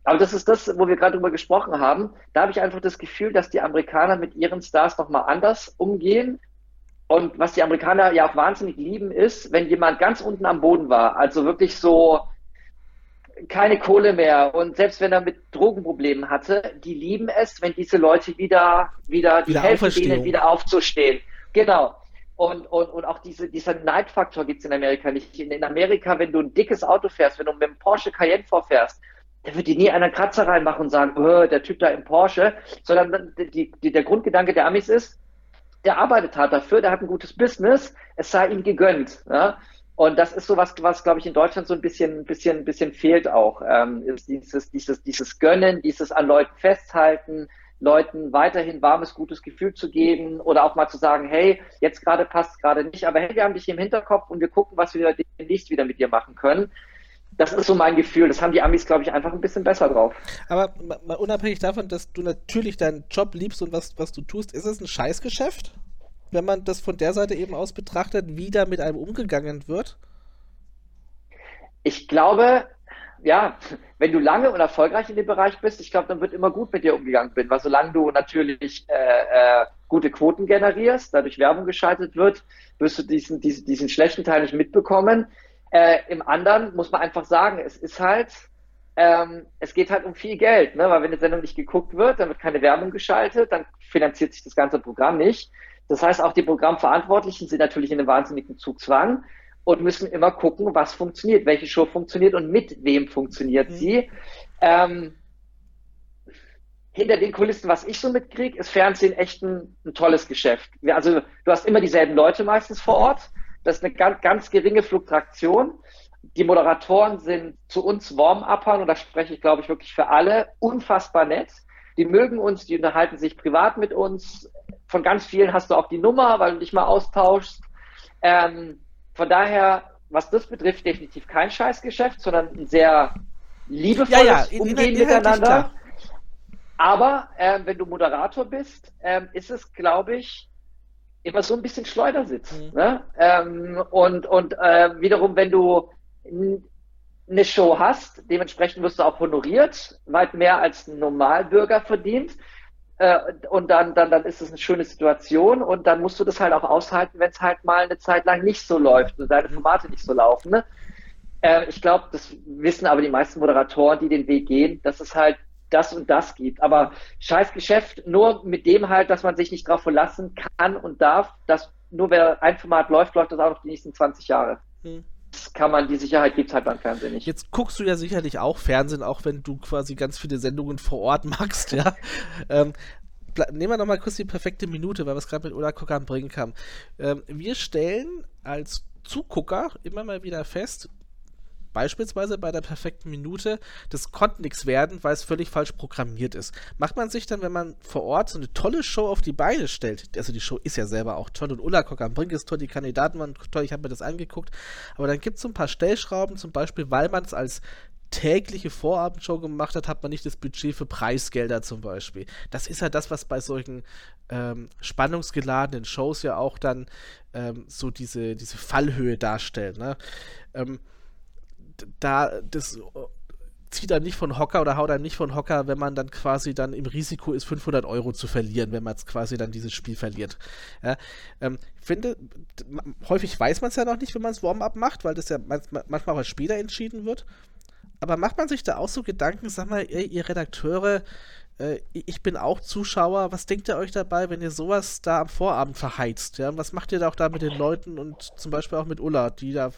Aber das ist das, wo wir gerade drüber gesprochen haben. Da habe ich einfach das Gefühl, dass die Amerikaner mit ihren Stars nochmal anders umgehen. Und was die Amerikaner ja auch wahnsinnig lieben, ist, wenn jemand ganz unten am Boden war, also wirklich so keine Kohle mehr und selbst wenn er mit Drogenproblemen hatte, die lieben es, wenn diese Leute wieder, wieder, die wieder helfen denen wieder aufzustehen. Genau. Und, und, und auch diese, dieser Neidfaktor gibt es in Amerika nicht. In, in Amerika, wenn du ein dickes Auto fährst, wenn du mit einem Porsche Cayenne vorfährst, da wird dir nie einer Kratzer reinmachen und sagen, oh, der Typ da im Porsche, sondern die, die, der Grundgedanke der Amis ist, der arbeitet hart dafür, der hat ein gutes Business, es sei ihm gegönnt. Ja? Und das ist so was, was glaube ich in Deutschland so ein bisschen, bisschen, bisschen fehlt auch. Ähm, ist dieses, dieses, dieses Gönnen, dieses an Leuten festhalten, Leuten weiterhin warmes, gutes Gefühl zu geben oder auch mal zu sagen, hey, jetzt gerade passt gerade nicht, aber hey, wir haben dich im Hinterkopf und wir gucken, was wir demnächst wieder mit dir machen können. Das ist so mein Gefühl. Das haben die Amis, glaube ich, einfach ein bisschen besser drauf. Aber mal unabhängig davon, dass du natürlich deinen Job liebst und was, was du tust, ist es ein Scheißgeschäft? Wenn man das von der Seite eben aus betrachtet, wie da mit einem umgegangen wird? Ich glaube, ja, wenn du lange und erfolgreich in dem Bereich bist, ich glaube, dann wird immer gut mit dir umgegangen werden, weil solange du natürlich äh, äh, gute Quoten generierst, dadurch Werbung geschaltet wird, wirst du diesen, diesen, diesen schlechten Teil nicht mitbekommen. Äh, Im anderen muss man einfach sagen, es ist halt, ähm, es geht halt um viel Geld, ne? weil wenn eine Sendung nicht geguckt wird, dann wird keine Werbung geschaltet, dann finanziert sich das ganze Programm nicht. Das heißt, auch die Programmverantwortlichen sind natürlich in einem wahnsinnigen Zugzwang und müssen immer gucken, was funktioniert, welche Show funktioniert und mit wem funktioniert mhm. sie. Ähm, hinter den Kulissen, was ich so mitkriege, ist Fernsehen echt ein, ein, tolles Geschäft. Also du hast immer dieselben Leute meistens vor Ort. Das ist eine ganz, ganz geringe Fluktuation. Die Moderatoren sind zu uns Warm-Uppern, und da spreche ich, glaube ich, wirklich für alle, unfassbar nett. Die mögen uns, die unterhalten sich privat mit uns. Von ganz vielen hast du auch die Nummer, weil du dich mal austauschst. Ähm, von daher, was das betrifft, definitiv kein Scheißgeschäft, sondern ein sehr liebevolles ja, ja, Umgehen miteinander. Aber äh, wenn du Moderator bist, äh, ist es, glaube ich, immer so ein bisschen Schleudersitz. Mhm. Ne? Ähm, und und äh, wiederum, wenn du eine Show hast, dementsprechend wirst du auch honoriert, weit mehr als ein Normalbürger verdient. Äh, und dann, dann, dann ist es eine schöne Situation und dann musst du das halt auch aushalten, wenn es halt mal eine Zeit lang nicht so läuft und deine Formate nicht so laufen. Ne? Äh, ich glaube, das wissen aber die meisten Moderatoren, die den Weg gehen, dass es halt das und das gibt. Aber scheiß Geschäft, nur mit dem halt, dass man sich nicht drauf verlassen kann und darf, dass nur wer ein Format läuft, läuft das auch noch die nächsten 20 Jahre. Kann man, die Sicherheit gibt es halt beim Fernsehen nicht. Jetzt guckst du ja sicherlich auch Fernsehen, auch wenn du quasi ganz viele Sendungen vor Ort magst, ja. ähm, nehmen wir nochmal kurz die perfekte Minute, weil wir es gerade mit Ola Kokan bringen kann. Ähm, wir stellen als Zugucker immer mal wieder fest, Beispielsweise bei der perfekten Minute, das konnte nichts werden, weil es völlig falsch programmiert ist. Macht man sich dann, wenn man vor Ort so eine tolle Show auf die Beine stellt, also die Show ist ja selber auch toll und Ulla Kock am Brink ist toll, die Kandidaten waren toll, ich habe mir das angeguckt, aber dann gibt es so ein paar Stellschrauben, zum Beispiel, weil man es als tägliche Vorabendshow gemacht hat, hat man nicht das Budget für Preisgelder zum Beispiel. Das ist ja das, was bei solchen ähm, spannungsgeladenen Shows ja auch dann ähm, so diese, diese Fallhöhe darstellt. Ne? Ähm, da das zieht einem nicht von Hocker oder haut einem nicht von Hocker, wenn man dann quasi dann im Risiko ist, 500 Euro zu verlieren, wenn man jetzt quasi dann dieses Spiel verliert. Ja, ähm, finde, häufig weiß man es ja noch nicht, wenn man es Warm-up macht, weil das ja manchmal auch später entschieden wird. Aber macht man sich da auch so Gedanken, sag mal, ihr, ihr Redakteure, äh, ich bin auch Zuschauer, was denkt ihr euch dabei, wenn ihr sowas da am Vorabend verheizt? Ja? Was macht ihr da auch da mit den Leuten und zum Beispiel auch mit Ulla, die da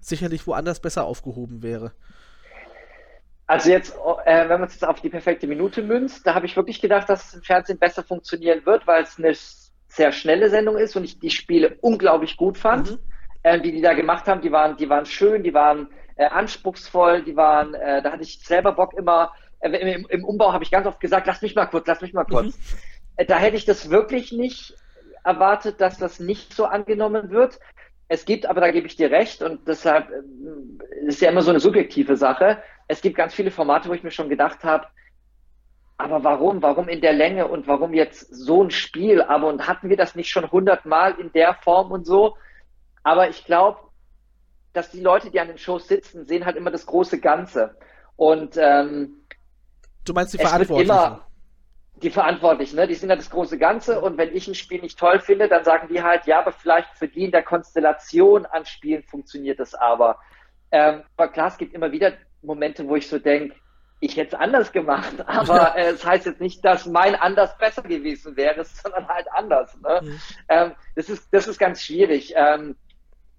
sicherlich woanders besser aufgehoben wäre. Also jetzt, äh, wenn man es jetzt auf die perfekte Minute münzt, da habe ich wirklich gedacht, dass es im Fernsehen besser funktionieren wird, weil es eine sehr schnelle Sendung ist und ich die Spiele unglaublich gut fand, mhm. äh, die die da gemacht haben. Die waren, die waren schön, die waren äh, anspruchsvoll, die waren, äh, da hatte ich selber Bock immer. Äh, im, im, Umbau habe ich ganz oft gesagt, lass mich mal kurz, lass mich mal kurz. Mhm. Äh, da hätte ich das wirklich nicht erwartet, dass das nicht so angenommen wird. Es gibt, aber da gebe ich dir recht und deshalb äh, ist ja immer so eine subjektive Sache. Es gibt ganz viele Formate, wo ich mir schon gedacht habe, aber warum? Warum in der Länge und warum jetzt so ein Spiel? Aber und hatten wir das nicht schon hundertmal in der Form und so? Aber ich glaube, dass die Leute, die an den Shows sitzen, sehen halt immer das große Ganze. Und ähm, du meinst die Verantwortlichen? Die Verantwortlichen, ne? die sind ja das große Ganze und wenn ich ein Spiel nicht toll finde, dann sagen die halt, ja, aber vielleicht für die in der Konstellation an Spielen funktioniert das aber. Ähm, aber klar, es gibt immer wieder Momente, wo ich so denke, ich hätte es anders gemacht, aber äh, es das heißt jetzt nicht, dass mein anders besser gewesen wäre, sondern halt anders. Ne? Mhm. Ähm, das, ist, das ist ganz schwierig. Ähm,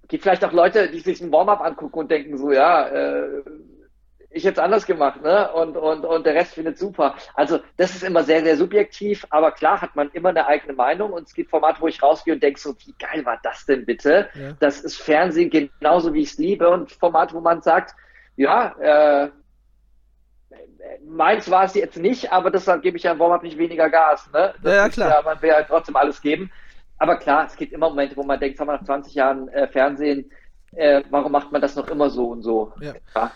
gibt vielleicht auch Leute, die sich ein Warm-up angucken und denken so, ja, äh, ich hätte es anders gemacht, ne? Und, und, und der Rest findet super. Also das ist immer sehr, sehr subjektiv, aber klar hat man immer eine eigene Meinung und es gibt Formate, wo ich rausgehe und denke so, wie geil war das denn bitte? Ja. Das ist Fernsehen genauso wie ich es liebe und Formate, wo man sagt, ja, äh, meins war es jetzt nicht, aber deshalb gebe ich ja im Warm-up nicht weniger Gas. Ne? Das ja, klar. Ja, man will halt trotzdem alles geben. Aber klar, es gibt immer Momente, wo man denkt, haben wir nach 20 Jahren äh, Fernsehen, äh, warum macht man das noch immer so und so? Ja. ja.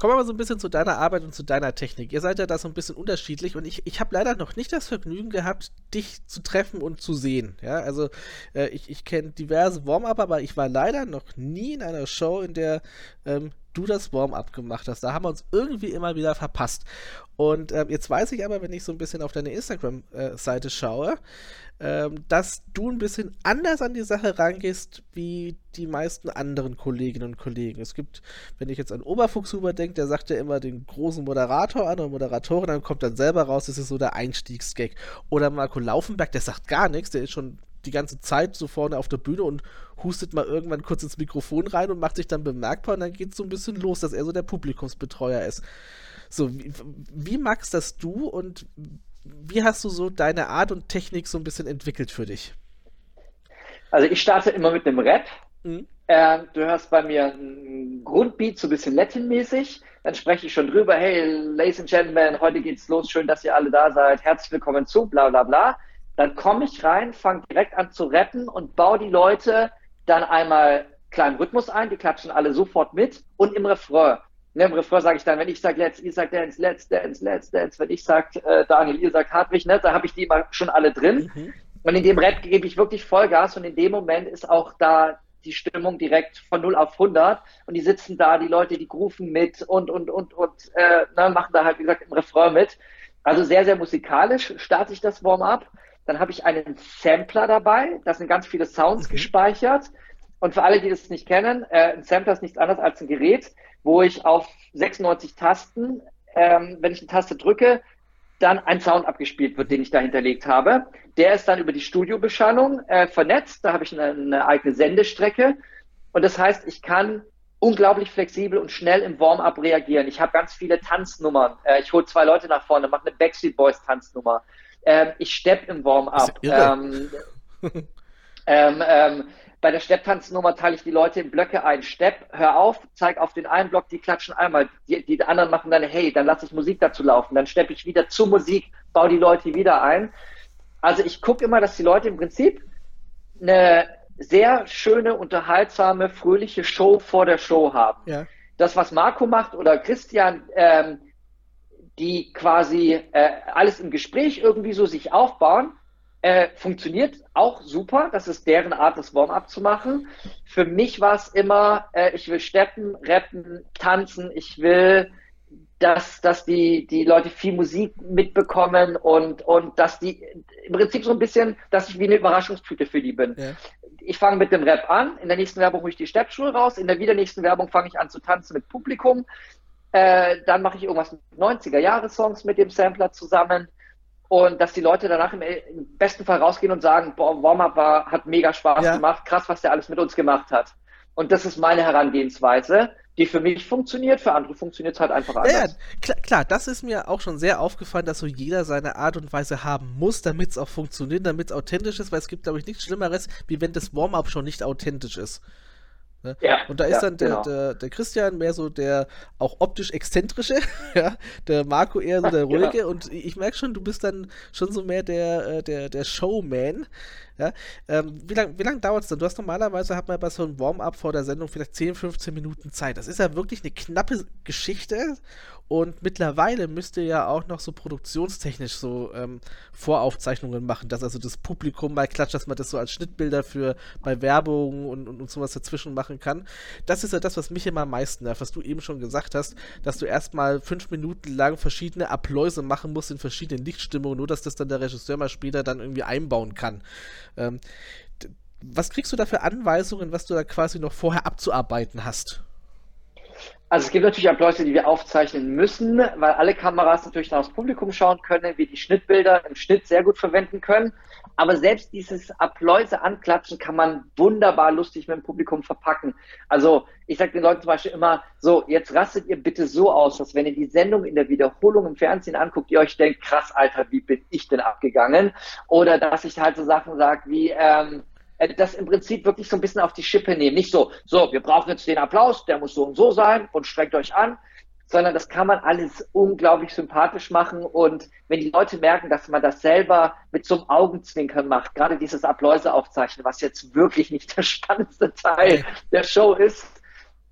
Kommen wir mal so ein bisschen zu deiner Arbeit und zu deiner Technik. Ihr seid ja da so ein bisschen unterschiedlich und ich, ich habe leider noch nicht das Vergnügen gehabt, dich zu treffen und zu sehen. Ja, also äh, ich, ich kenne diverse Warm-up, aber ich war leider noch nie in einer Show, in der ähm, du das Warm-up gemacht hast. Da haben wir uns irgendwie immer wieder verpasst. Und ähm, jetzt weiß ich aber, wenn ich so ein bisschen auf deine Instagram-Seite äh, schaue, ähm, dass du ein bisschen anders an die Sache rangehst wie die meisten anderen Kolleginnen und Kollegen. Es gibt, wenn ich jetzt an Oberfuchshuber denke, der sagt ja immer den großen Moderator an oder Moderatorin, dann kommt dann selber raus, das ist so der Einstiegsgag. Oder Marco Laufenberg, der sagt gar nichts, der ist schon die ganze Zeit so vorne auf der Bühne und hustet mal irgendwann kurz ins Mikrofon rein und macht sich dann bemerkbar und dann geht es so ein bisschen los, dass er so der Publikumsbetreuer ist. So, wie, wie magst das du und wie hast du so deine Art und Technik so ein bisschen entwickelt für dich? Also ich starte immer mit einem Rap. Mhm. Äh, du hörst bei mir ein Grundbeat, so ein bisschen Latin-mäßig. Dann spreche ich schon drüber, hey, Ladies and Gentlemen, heute geht's los, schön, dass ihr alle da seid, herzlich willkommen zu, bla bla bla. Dann komme ich rein, fange direkt an zu rappen und baue die Leute dann einmal kleinen Rhythmus ein, die klatschen alle sofort mit und im Refrain Ne, Im Refrain sage ich dann, wenn ich sage Let's, ihr sagt Dance, Let's Dance, Let's Dance. Wenn ich sage äh, Daniel, ihr sagt Hartwig, ne, da habe ich die immer schon alle drin. Mhm. Und in dem Rap gebe ich wirklich Vollgas und in dem Moment ist auch da die Stimmung direkt von 0 auf 100 und die sitzen da, die Leute, die rufen mit und, und, und, und äh, ne, machen da halt, wie gesagt, im Refrain mit. Also sehr, sehr musikalisch starte ich das Warm-up. Dann habe ich einen Sampler dabei, da sind ganz viele Sounds mhm. gespeichert. Und für alle, die das nicht kennen, äh, ein Sampler ist nichts anderes als ein Gerät, wo ich auf 96 Tasten, ähm, wenn ich eine Taste drücke, dann ein Sound abgespielt wird, den ich da hinterlegt habe. Der ist dann über die Studiobeschallung äh, vernetzt. Da habe ich eine, eine eigene Sendestrecke. Und das heißt, ich kann unglaublich flexibel und schnell im Warm-up reagieren. Ich habe ganz viele Tanznummern. Äh, ich hole zwei Leute nach vorne, mache eine Backstreet Boys Tanznummer. Ähm, ich stepp im Warm-up. Ähm, ähm, ähm, bei der Stepptanznummer teile ich die Leute in Blöcke ein. Stepp, hör auf, zeig auf den einen Block, die klatschen einmal. Die, die anderen machen dann, hey, dann lasse ich Musik dazu laufen. Dann steppe ich wieder zur Musik, baue die Leute wieder ein. Also ich gucke immer, dass die Leute im Prinzip eine sehr schöne, unterhaltsame, fröhliche Show vor der Show haben. Ja. Das, was Marco macht oder Christian, ähm, die quasi äh, alles im Gespräch irgendwie so sich aufbauen, äh, funktioniert auch super. Das ist deren Art, das Warm-up zu machen. Für mich war es immer, äh, ich will steppen, rappen, tanzen. Ich will, dass, dass die, die Leute viel Musik mitbekommen und, und dass die im Prinzip so ein bisschen, dass ich wie eine Überraschungstüte für die bin. Ja. Ich fange mit dem Rap an. In der nächsten Werbung hole ich die Steppschuhe raus. In der wieder nächsten Werbung fange ich an zu tanzen mit Publikum. Äh, dann mache ich irgendwas mit 90er-Jahre-Songs mit dem Sampler zusammen und dass die Leute danach im, im besten Fall rausgehen und sagen, boah, Warm-up war, hat mega Spaß ja. gemacht, krass, was der alles mit uns gemacht hat. Und das ist meine Herangehensweise, die für mich funktioniert, für andere funktioniert es halt einfach anders. Ja, klar, klar, das ist mir auch schon sehr aufgefallen, dass so jeder seine Art und Weise haben muss, damit es auch funktioniert, damit es authentisch ist, weil es gibt, glaube ich, nichts Schlimmeres, wie wenn das Warm-up schon nicht authentisch ist. Ne? Ja, und da ist ja, dann der, genau. der, der, Christian mehr so der auch optisch exzentrische, ja, der Marco eher so der ruhige genau. und ich merke schon, du bist dann schon so mehr der, äh, der, der Showman. Ja? Ähm, wie lange wie lang dauert es denn? Du hast normalerweise, hat man bei so einem Warm-up vor der Sendung vielleicht 10, 15 Minuten Zeit. Das ist ja wirklich eine knappe Geschichte und mittlerweile müsst ihr ja auch noch so produktionstechnisch so ähm, Voraufzeichnungen machen, dass also das Publikum mal klatscht, dass man das so als Schnittbilder für bei Werbung und, und, und sowas dazwischen machen kann. Das ist ja das, was mich immer am meisten nervt, was du eben schon gesagt hast, dass du erstmal fünf Minuten lang verschiedene Abläuse machen musst in verschiedenen Lichtstimmungen, nur dass das dann der Regisseur mal später dann irgendwie einbauen kann. Ähm, was kriegst du da für Anweisungen, was du da quasi noch vorher abzuarbeiten hast? Also es gibt natürlich Abläufe, die wir aufzeichnen müssen, weil alle Kameras natürlich dann aufs Publikum schauen können, wir die Schnittbilder im Schnitt sehr gut verwenden können. Aber selbst dieses Abläuse anklatschen kann man wunderbar lustig mit dem Publikum verpacken. Also ich sage den Leuten zum Beispiel immer, so, jetzt rastet ihr bitte so aus, dass wenn ihr die Sendung in der Wiederholung im Fernsehen anguckt, ihr euch denkt, krass, Alter, wie bin ich denn abgegangen? Oder dass ich halt so Sachen sage wie, ähm, äh, das im Prinzip wirklich so ein bisschen auf die Schippe nehmen. Nicht so, so, wir brauchen jetzt den Applaus, der muss so und so sein und streckt euch an, sondern das kann man alles unglaublich sympathisch machen. Und wenn die Leute merken, dass man das selber mit so einem Augenzwinkern macht, gerade dieses Appläuse aufzeichnen, was jetzt wirklich nicht der spannendste Teil der Show ist,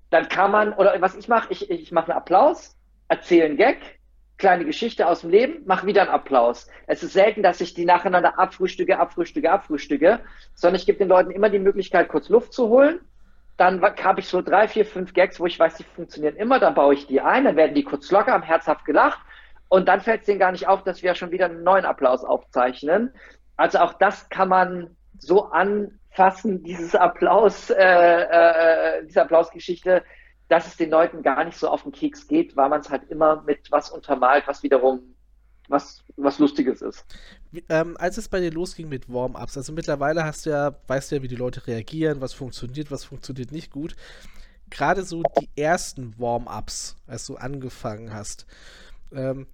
dann kann man, oder was ich mache, ich, ich mache einen Applaus, erzähle einen Gag, kleine Geschichte aus dem Leben, mache wieder einen Applaus. Es ist selten, dass ich die nacheinander abfrühstücke, abfrühstücke, abfrühstücke, sondern ich gebe den Leuten immer die Möglichkeit, kurz Luft zu holen. Dann habe ich so drei, vier, fünf Gags, wo ich weiß, die funktionieren immer. Dann baue ich die ein, dann werden die kurz locker, haben herzhaft gelacht. Und dann fällt es denen gar nicht auf, dass wir schon wieder einen neuen Applaus aufzeichnen. Also auch das kann man so anfassen, dieses Applaus, äh, äh, diese Applausgeschichte, dass es den Leuten gar nicht so auf den Keks geht, weil man es halt immer mit was untermalt, was wiederum was, was Lustiges ist. Ähm, als es bei dir losging mit Warm-ups, also mittlerweile hast du ja, weißt du ja, wie die Leute reagieren, was funktioniert, was funktioniert nicht gut. Gerade so die ersten Warm-ups, als du angefangen hast. Ähm,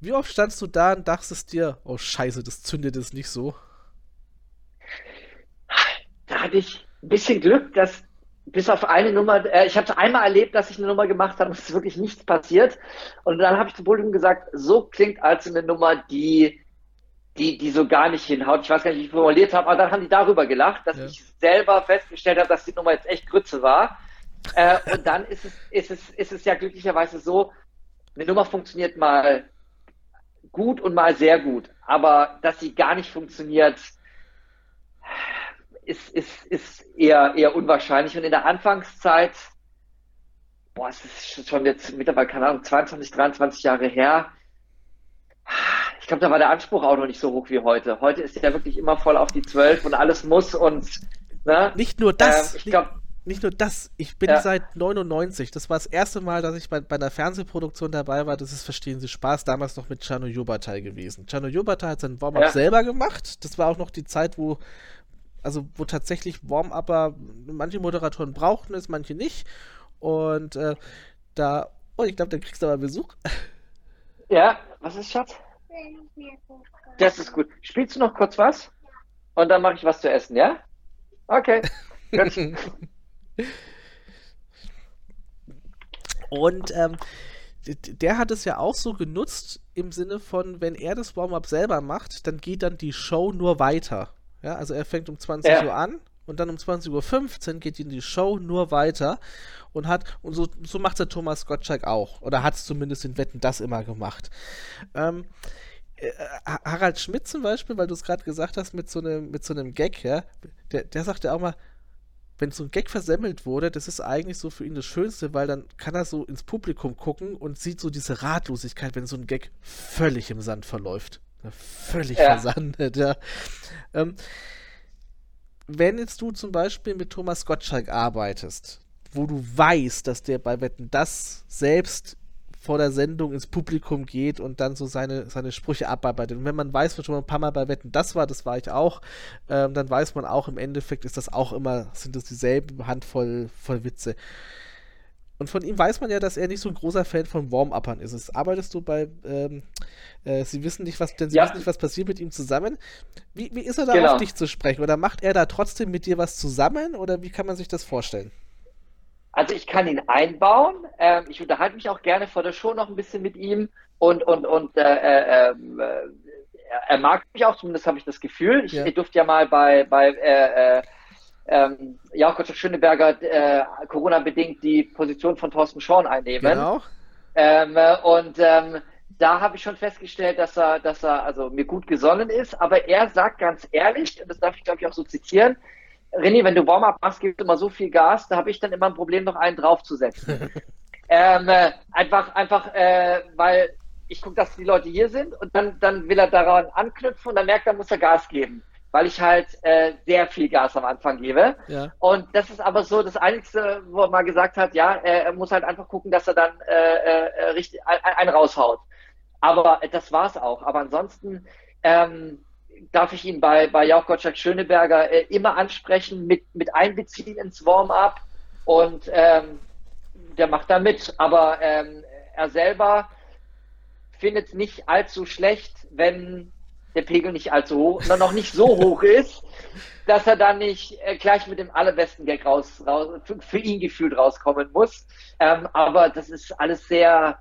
wie oft standst du da und dachtest dir, oh Scheiße, das zündet es nicht so? Da hatte ich ein bisschen Glück, dass bis auf eine Nummer, äh, ich habe es einmal erlebt, dass ich eine Nummer gemacht habe und es ist wirklich nichts passiert. Und dann habe ich zum Publikum gesagt, so klingt also eine Nummer, die, die, die so gar nicht hinhaut. Ich weiß gar nicht, wie ich formuliert habe, aber dann haben die darüber gelacht, dass ja. ich selber festgestellt habe, dass die Nummer jetzt echt Grütze war. Äh, und dann ist es, ist, es, ist es ja glücklicherweise so, eine Nummer funktioniert mal gut und mal sehr gut. Aber dass sie gar nicht funktioniert, ist, ist, ist eher, eher unwahrscheinlich. Und in der Anfangszeit, boah, es ist schon jetzt mittlerweile, keine Ahnung, 22, 23 Jahre her. Ich glaube, da war der Anspruch auch noch nicht so hoch wie heute. Heute ist ja wirklich immer voll auf die 12 und alles muss und, ne? Nicht nur das. Ähm, ich glaube, nicht nur das, ich bin ja. seit 99. Das war das erste Mal, dass ich bei, bei einer Fernsehproduktion dabei war. Das ist Verstehen Sie Spaß, damals noch mit Chano Yobatai gewesen. Chano Yobatai hat seinen Warm-Up ja. selber gemacht. Das war auch noch die Zeit, wo also wo tatsächlich Warm-Upper, manche Moderatoren brauchten es, manche nicht. Und äh, da, oh, ich glaube, dann kriegst du aber Besuch. Ja, was ist, Schatz? Das ist gut. Spielst du noch kurz was? Und dann mache ich was zu essen, ja? Okay. Und ähm, der hat es ja auch so genutzt im Sinne von, wenn er das Warm-up selber macht, dann geht dann die Show nur weiter. Ja, also er fängt um 20 ja. Uhr an und dann um 20.15 Uhr geht die Show nur weiter und hat, und so, so macht der Thomas Gottschalk auch. Oder hat es zumindest in Wetten das immer gemacht. Ähm, äh, Harald Schmidt zum Beispiel, weil du es gerade gesagt hast, mit so einem, mit so einem Gag, ja, der, der sagt ja auch mal, wenn so ein Gag versemmelt wurde, das ist eigentlich so für ihn das Schönste, weil dann kann er so ins Publikum gucken und sieht so diese Ratlosigkeit, wenn so ein Gag völlig im Sand verläuft. Völlig ja. versandet, ja. Ähm, wenn jetzt du zum Beispiel mit Thomas Gottschalk arbeitest, wo du weißt, dass der bei Wetten das selbst vor der Sendung ins Publikum geht und dann so seine, seine Sprüche abarbeitet. Und wenn man weiß, was schon mal ein paar Mal bei Wetten das war, das war ich auch, ähm, dann weiß man auch, im Endeffekt ist das auch immer, sind das dieselben Handvoll voll Witze. Und von ihm weiß man ja, dass er nicht so ein großer Fan von Warm-Uppern ist. Arbeitest du bei, ähm, äh, Sie wissen nicht, was, denn Sie ja. wissen nicht, was passiert mit ihm zusammen. Wie, wie ist er da genau. auf dich zu sprechen? Oder macht er da trotzdem mit dir was zusammen? Oder wie kann man sich das vorstellen? Also ich kann ihn einbauen. Ähm, ich unterhalte mich auch gerne vor der Show noch ein bisschen mit ihm und und und äh, äh, ähm, äh, er mag mich auch, zumindest habe ich das Gefühl. Ich, ja. durfte ja mal bei bei äh, äh ähm, Jakob Schöneberger äh, Corona-bedingt die Position von Thorsten Schorn einnehmen. Genau. Ähm, und ähm, da habe ich schon festgestellt, dass er, dass er also mir gut gesonnen ist, aber er sagt ganz ehrlich, und das darf ich glaube ich auch so zitieren, René, wenn du Warm-up machst, gibt immer so viel Gas, da habe ich dann immer ein Problem, noch einen draufzusetzen. ähm, äh, einfach, einfach, äh, weil ich gucke, dass die Leute hier sind und dann, dann will er daran anknüpfen und dann merkt er, muss er Gas geben weil ich halt äh, sehr viel Gas am Anfang gebe. Ja. Und das ist aber so das Einzige, wo er mal gesagt hat, ja, er, muss halt einfach gucken, dass er dann äh, äh, richtig einen raushaut. Aber das war's auch. Aber ansonsten ähm, darf ich ihn bei, bei Jauch Gottschalk Schöneberger äh, immer ansprechen, mit, mit einbeziehen ins Warm-up und ähm, der macht da mit. Aber ähm, er selber findet es nicht allzu schlecht, wenn der Pegel nicht allzu hoch, noch nicht so hoch ist, dass er dann nicht äh, gleich mit dem allerbesten Gag raus, raus für, ihn gefühlt rauskommen muss. Ähm, aber das ist alles sehr,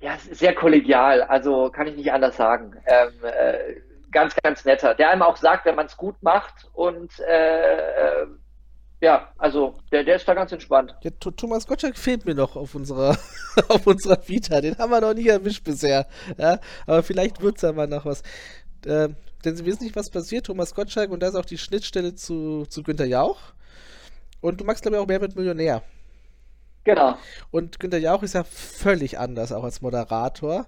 ja, sehr kollegial, also kann ich nicht anders sagen. Ähm, äh, ganz, ganz netter, der einem auch sagt, wenn man es gut macht und äh, ja, also der, der ist da ganz entspannt. Ja, Thomas Gottschalk fehlt mir noch auf unserer, auf unserer Vita. Den haben wir noch nie erwischt bisher. Ja, aber vielleicht wird es ja mal noch was. Äh, denn Sie wissen nicht, was passiert. Thomas Gottschalk und da ist auch die Schnittstelle zu, zu Günter Jauch. Und du magst, glaube ich, auch Wer wird Millionär. Genau. Und Günter Jauch ist ja völlig anders, auch als Moderator.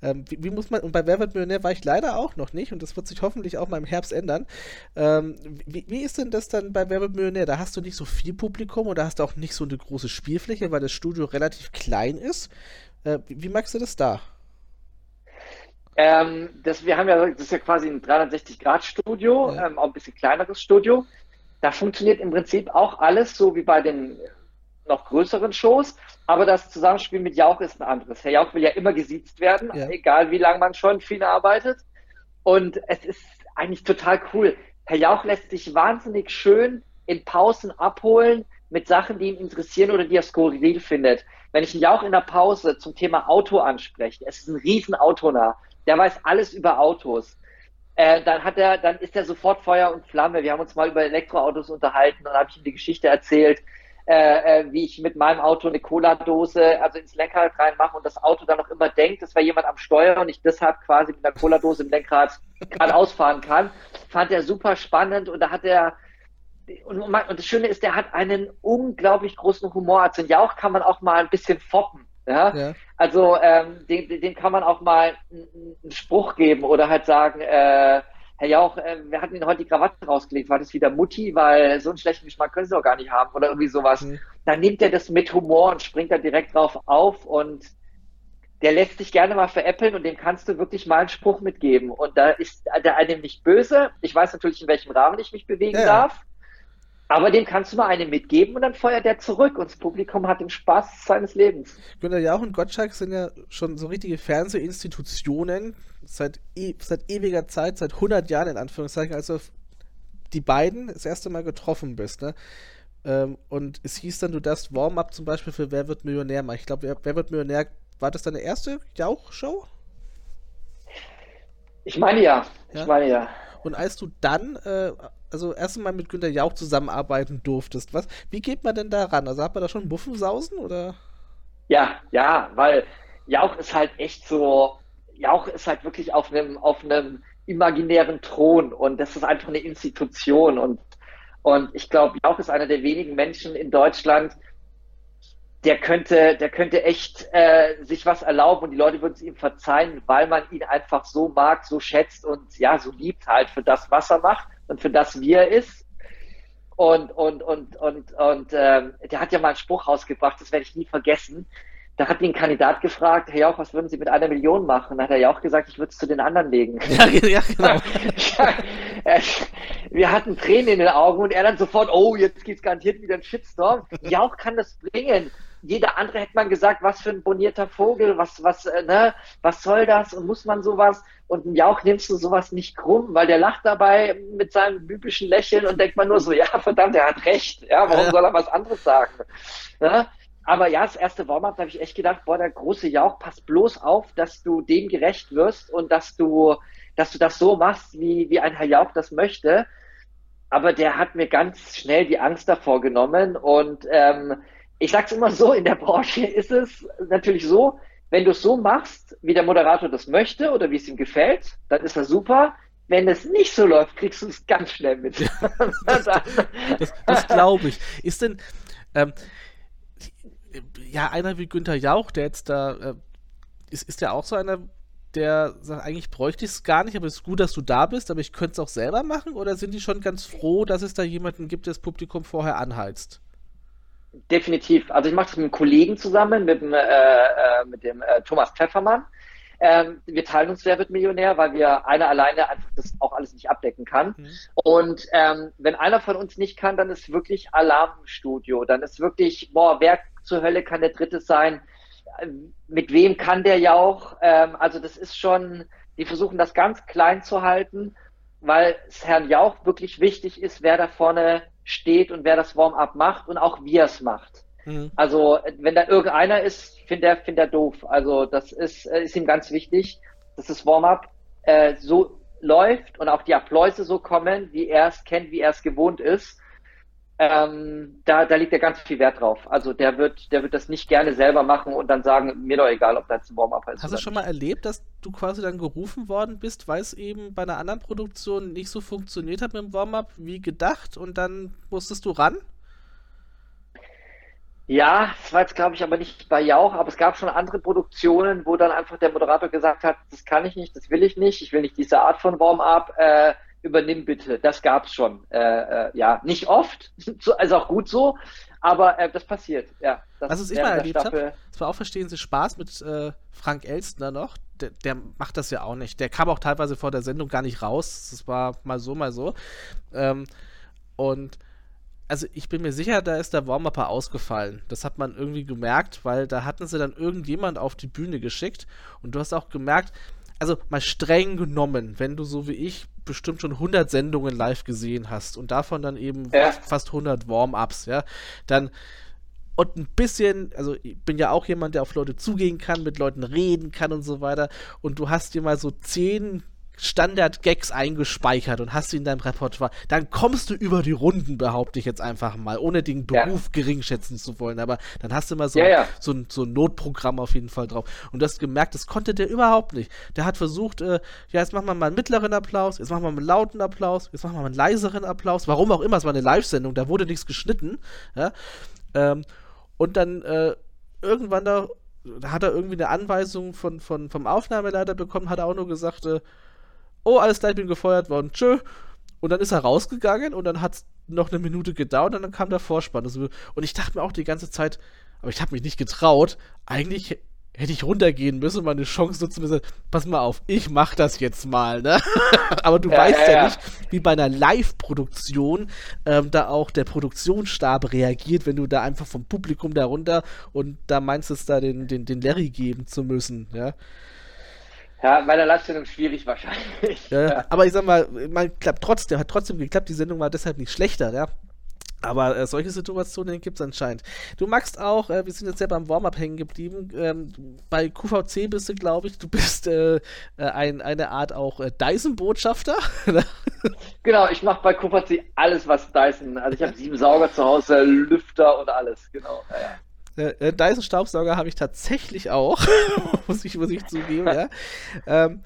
Ähm, wie, wie, muss man, und bei Wer wird Millionär war ich leider auch noch nicht und das wird sich hoffentlich auch mal im Herbst ändern. Ähm, wie, wie, ist denn das dann bei Wer wird Millionär? Da hast du nicht so viel Publikum oder hast du auch nicht so eine große Spielfläche, weil das Studio relativ klein ist. Äh, wie, wie magst du das da? Ähm, das, wir haben ja, das ist ja quasi ein 360-Grad-Studio, ja. ähm, auch ein bisschen kleineres Studio. Da funktioniert im Prinzip auch alles so wie bei den noch größeren Shows, aber das Zusammenspiel mit Jauch ist ein anderes. Herr Jauch will ja immer gesiezt werden, ja. egal wie lange man schon viel arbeitet. Und es ist eigentlich total cool. Herr Jauch lässt sich wahnsinnig schön in Pausen abholen mit Sachen, die ihn interessieren oder die er skurril findet. Wenn ich einen Jauch in der Pause zum Thema Auto anspreche, es ist ein riesen Autonah, der weiß alles über Autos. Äh, dann hat er, dann ist er sofort Feuer und Flamme. Wir haben uns mal über Elektroautos unterhalten und habe ich ihm die Geschichte erzählt, äh, äh, wie ich mit meinem Auto eine Cola-Dose also ins Lenkrad reinmache und das Auto dann noch immer denkt, es wäre jemand am Steuer und ich deshalb quasi mit einer Cola-Dose im Lenkrad geradeaus fahren kann. Fand er super spannend und da hat er und, und das Schöne ist, der hat einen unglaublich großen Humor. Also einen Jauch kann man auch mal ein bisschen foppen. Ja? ja. Also ähm, den, den kann man auch mal einen Spruch geben oder halt sagen, äh, Herr Jauch, äh, wir hatten Ihnen heute die Krawatte rausgelegt, war das wieder Mutti, weil so einen schlechten Geschmack können Sie doch gar nicht haben oder irgendwie sowas. Mhm. Dann nimmt er das mit Humor und springt da direkt drauf auf und der lässt sich gerne mal veräppeln und dem kannst du wirklich mal einen Spruch mitgeben. Und da ist der eine nicht böse. Ich weiß natürlich, in welchem Rahmen ich mich bewegen ja. darf. Aber dem kannst du mal eine mitgeben und dann feuert der zurück und das Publikum hat den Spaß seines Lebens. Günter Jauch und Gottschalk sind ja schon so richtige Fernsehinstitutionen seit, e seit ewiger Zeit, seit 100 Jahren in Anführungszeichen, also die beiden das erste Mal getroffen bist. Ne? Ähm, und es hieß dann, du darfst Warm-up zum Beispiel für Wer wird Millionär machen. Ich glaube, wer, wer, wird Millionär, war das deine erste Jauch-Show? Ich meine ja. ja. Ich meine ja. Und als du dann äh, also erst einmal mit Günter Jauch zusammenarbeiten durftest, was, wie geht man denn da ran? Also hat man da schon Muffensausen oder? Ja, ja, weil Jauch ist halt echt so, Jauch ist halt wirklich auf einem, auf einem imaginären Thron und das ist einfach eine Institution und, und ich glaube, Jauch ist einer der wenigen Menschen in Deutschland, der könnte, der könnte echt äh, sich was erlauben und die Leute würden es ihm verzeihen, weil man ihn einfach so mag, so schätzt und ja, so liebt halt für das, was er macht und für das, wie er ist. Und, und, und, und, und ähm, der hat ja mal einen Spruch rausgebracht, das werde ich nie vergessen. Da hat ihn ein Kandidat gefragt, Herr Jauch, was würden Sie mit einer Million machen? Da hat er ja auch gesagt, ich würde es zu den anderen legen. Ja, ja genau. wir hatten Tränen in den Augen und er dann sofort, oh, jetzt geht's garantiert wieder ein Shitstorm. Jauch kann das bringen jeder andere hätte man gesagt, was für ein bonierter Vogel, was, was, äh, ne, was soll das und muss man sowas? Und ein Jauch nimmst du sowas nicht krumm, weil der lacht dabei mit seinem bübischen Lächeln und denkt man nur so, ja, verdammt, er hat recht, ja, warum soll er was anderes sagen? Ne? Aber ja, das erste Warm-up, habe ich echt gedacht, boah, der große Jauch, pass bloß auf, dass du dem gerecht wirst und dass du, dass du das so machst, wie, wie ein Herr Jauch das möchte. Aber der hat mir ganz schnell die Angst davor genommen und ähm, ich sage es immer so, in der Branche ist es natürlich so, wenn du es so machst, wie der Moderator das möchte oder wie es ihm gefällt, dann ist er super. Wenn es nicht so läuft, kriegst du es ganz schnell mit. das, das, das glaube ich. Ist denn, ähm, ja, einer wie Günther Jauch, der jetzt da, äh, ist, ist der auch so einer, der sagt, eigentlich bräuchte ich es gar nicht, aber es ist gut, dass du da bist, aber ich könnte es auch selber machen? Oder sind die schon ganz froh, dass es da jemanden gibt, der das Publikum vorher anheizt? definitiv. Also ich mache das mit einem Kollegen zusammen, mit dem, äh, äh, mit dem äh, Thomas Pfeffermann. Ähm, wir teilen uns Wer wird Millionär, weil wir einer alleine einfach das auch alles nicht abdecken kann. Mhm. Und ähm, wenn einer von uns nicht kann, dann ist wirklich Alarm im Studio. Dann ist wirklich, boah, wer zur Hölle kann der Dritte sein? Mit wem kann der ja auch? Ähm, also das ist schon, die versuchen das ganz klein zu halten, weil es Herrn Jauch wirklich wichtig ist, wer da vorne steht und wer das Warm-up macht und auch wie er es macht. Mhm. Also wenn da irgendeiner ist, finde er, find er doof. Also das ist, äh, ist ihm ganz wichtig, dass das Warm-up äh, so läuft und auch die Appläuse so kommen, wie er es kennt, wie er es gewohnt ist. Ähm, da, da liegt er ganz viel Wert drauf. Also der wird, der wird das nicht gerne selber machen und dann sagen, mir doch egal, ob da jetzt ein Warm-up ist. Hast du schon mal erlebt, dass du quasi dann gerufen worden bist, weil es eben bei einer anderen Produktion nicht so funktioniert hat mit dem Warm-up wie gedacht und dann musstest du ran? Ja, das war jetzt, glaube ich, aber nicht bei Jauch, aber es gab schon andere Produktionen, wo dann einfach der Moderator gesagt hat, das kann ich nicht, das will ich nicht, ich will nicht diese Art von Warm-up. Äh, übernimm bitte. Das gab's schon. Äh, äh, ja, nicht oft, also auch gut so, aber äh, das passiert. Ja, das, Was ich mal erlebt habe, das war auch Verstehen Sie Spaß mit äh, Frank Elstner noch. Der, der, macht das ja auch nicht. Der kam auch teilweise vor der Sendung gar nicht raus. Das war mal so, mal so. Ähm, und also ich bin mir sicher, da ist der Warm-Upper ausgefallen. Das hat man irgendwie gemerkt, weil da hatten sie dann irgendjemand auf die Bühne geschickt und du hast auch gemerkt, also mal streng genommen, wenn du so wie ich bestimmt schon 100 Sendungen live gesehen hast und davon dann eben ja. fast 100 Warm-ups, ja, dann und ein bisschen, also ich bin ja auch jemand, der auf Leute zugehen kann, mit Leuten reden kann und so weiter und du hast dir mal so 10 Standard-Gags eingespeichert und hast sie in deinem Repertoire, dann kommst du über die Runden, behaupte ich jetzt einfach mal, ohne den Beruf ja. gering schätzen zu wollen. Aber dann hast du mal so, ja, ja. so, ein, so ein Notprogramm auf jeden Fall drauf. Und du hast gemerkt, das konnte der überhaupt nicht. Der hat versucht, äh, ja, jetzt machen wir mal einen mittleren Applaus, jetzt machen wir mal einen lauten Applaus, jetzt machen wir mal einen leiseren Applaus. Warum auch immer, es war eine Live-Sendung, da wurde nichts geschnitten. Ähm, und dann äh, irgendwann da, da hat er irgendwie eine Anweisung von, von, vom Aufnahmeleiter bekommen, hat er auch nur gesagt, äh, oh, alles klar, ich bin gefeuert worden, tschö. Und dann ist er rausgegangen und dann hat es noch eine Minute gedauert und dann kam der Vorspann. Und ich dachte mir auch die ganze Zeit, aber ich habe mich nicht getraut. Eigentlich hätte ich runtergehen müssen, meine Chance nutzen müssen. Pass mal auf, ich mach das jetzt mal, ne? aber du ja, weißt ja, ja, nicht, wie bei einer Live-Produktion ähm, da auch der Produktionsstab reagiert, wenn du da einfach vom Publikum da runter und da meinst es da den, den, den Larry geben zu müssen, ja. Ja, bei der Live-Sendung schwierig wahrscheinlich. Ja. Aber ich sag mal, man klappt trotzdem, hat trotzdem geklappt, die Sendung war deshalb nicht schlechter, ja. Aber äh, solche Situationen gibt es anscheinend. Du magst auch, äh, wir sind jetzt ja beim Warm-Up hängen geblieben, ähm, bei QVC bist du, glaube ich, du bist äh, äh, ein, eine Art auch äh, Dyson-Botschafter. genau, ich mache bei QVC alles, was Dyson, also ich habe sieben Sauger zu Hause, Lüfter und alles, genau. Ja, ja. Äh, Dyson Staubsauger habe ich tatsächlich auch, muss, ich, muss ich zugeben, ja. Ähm,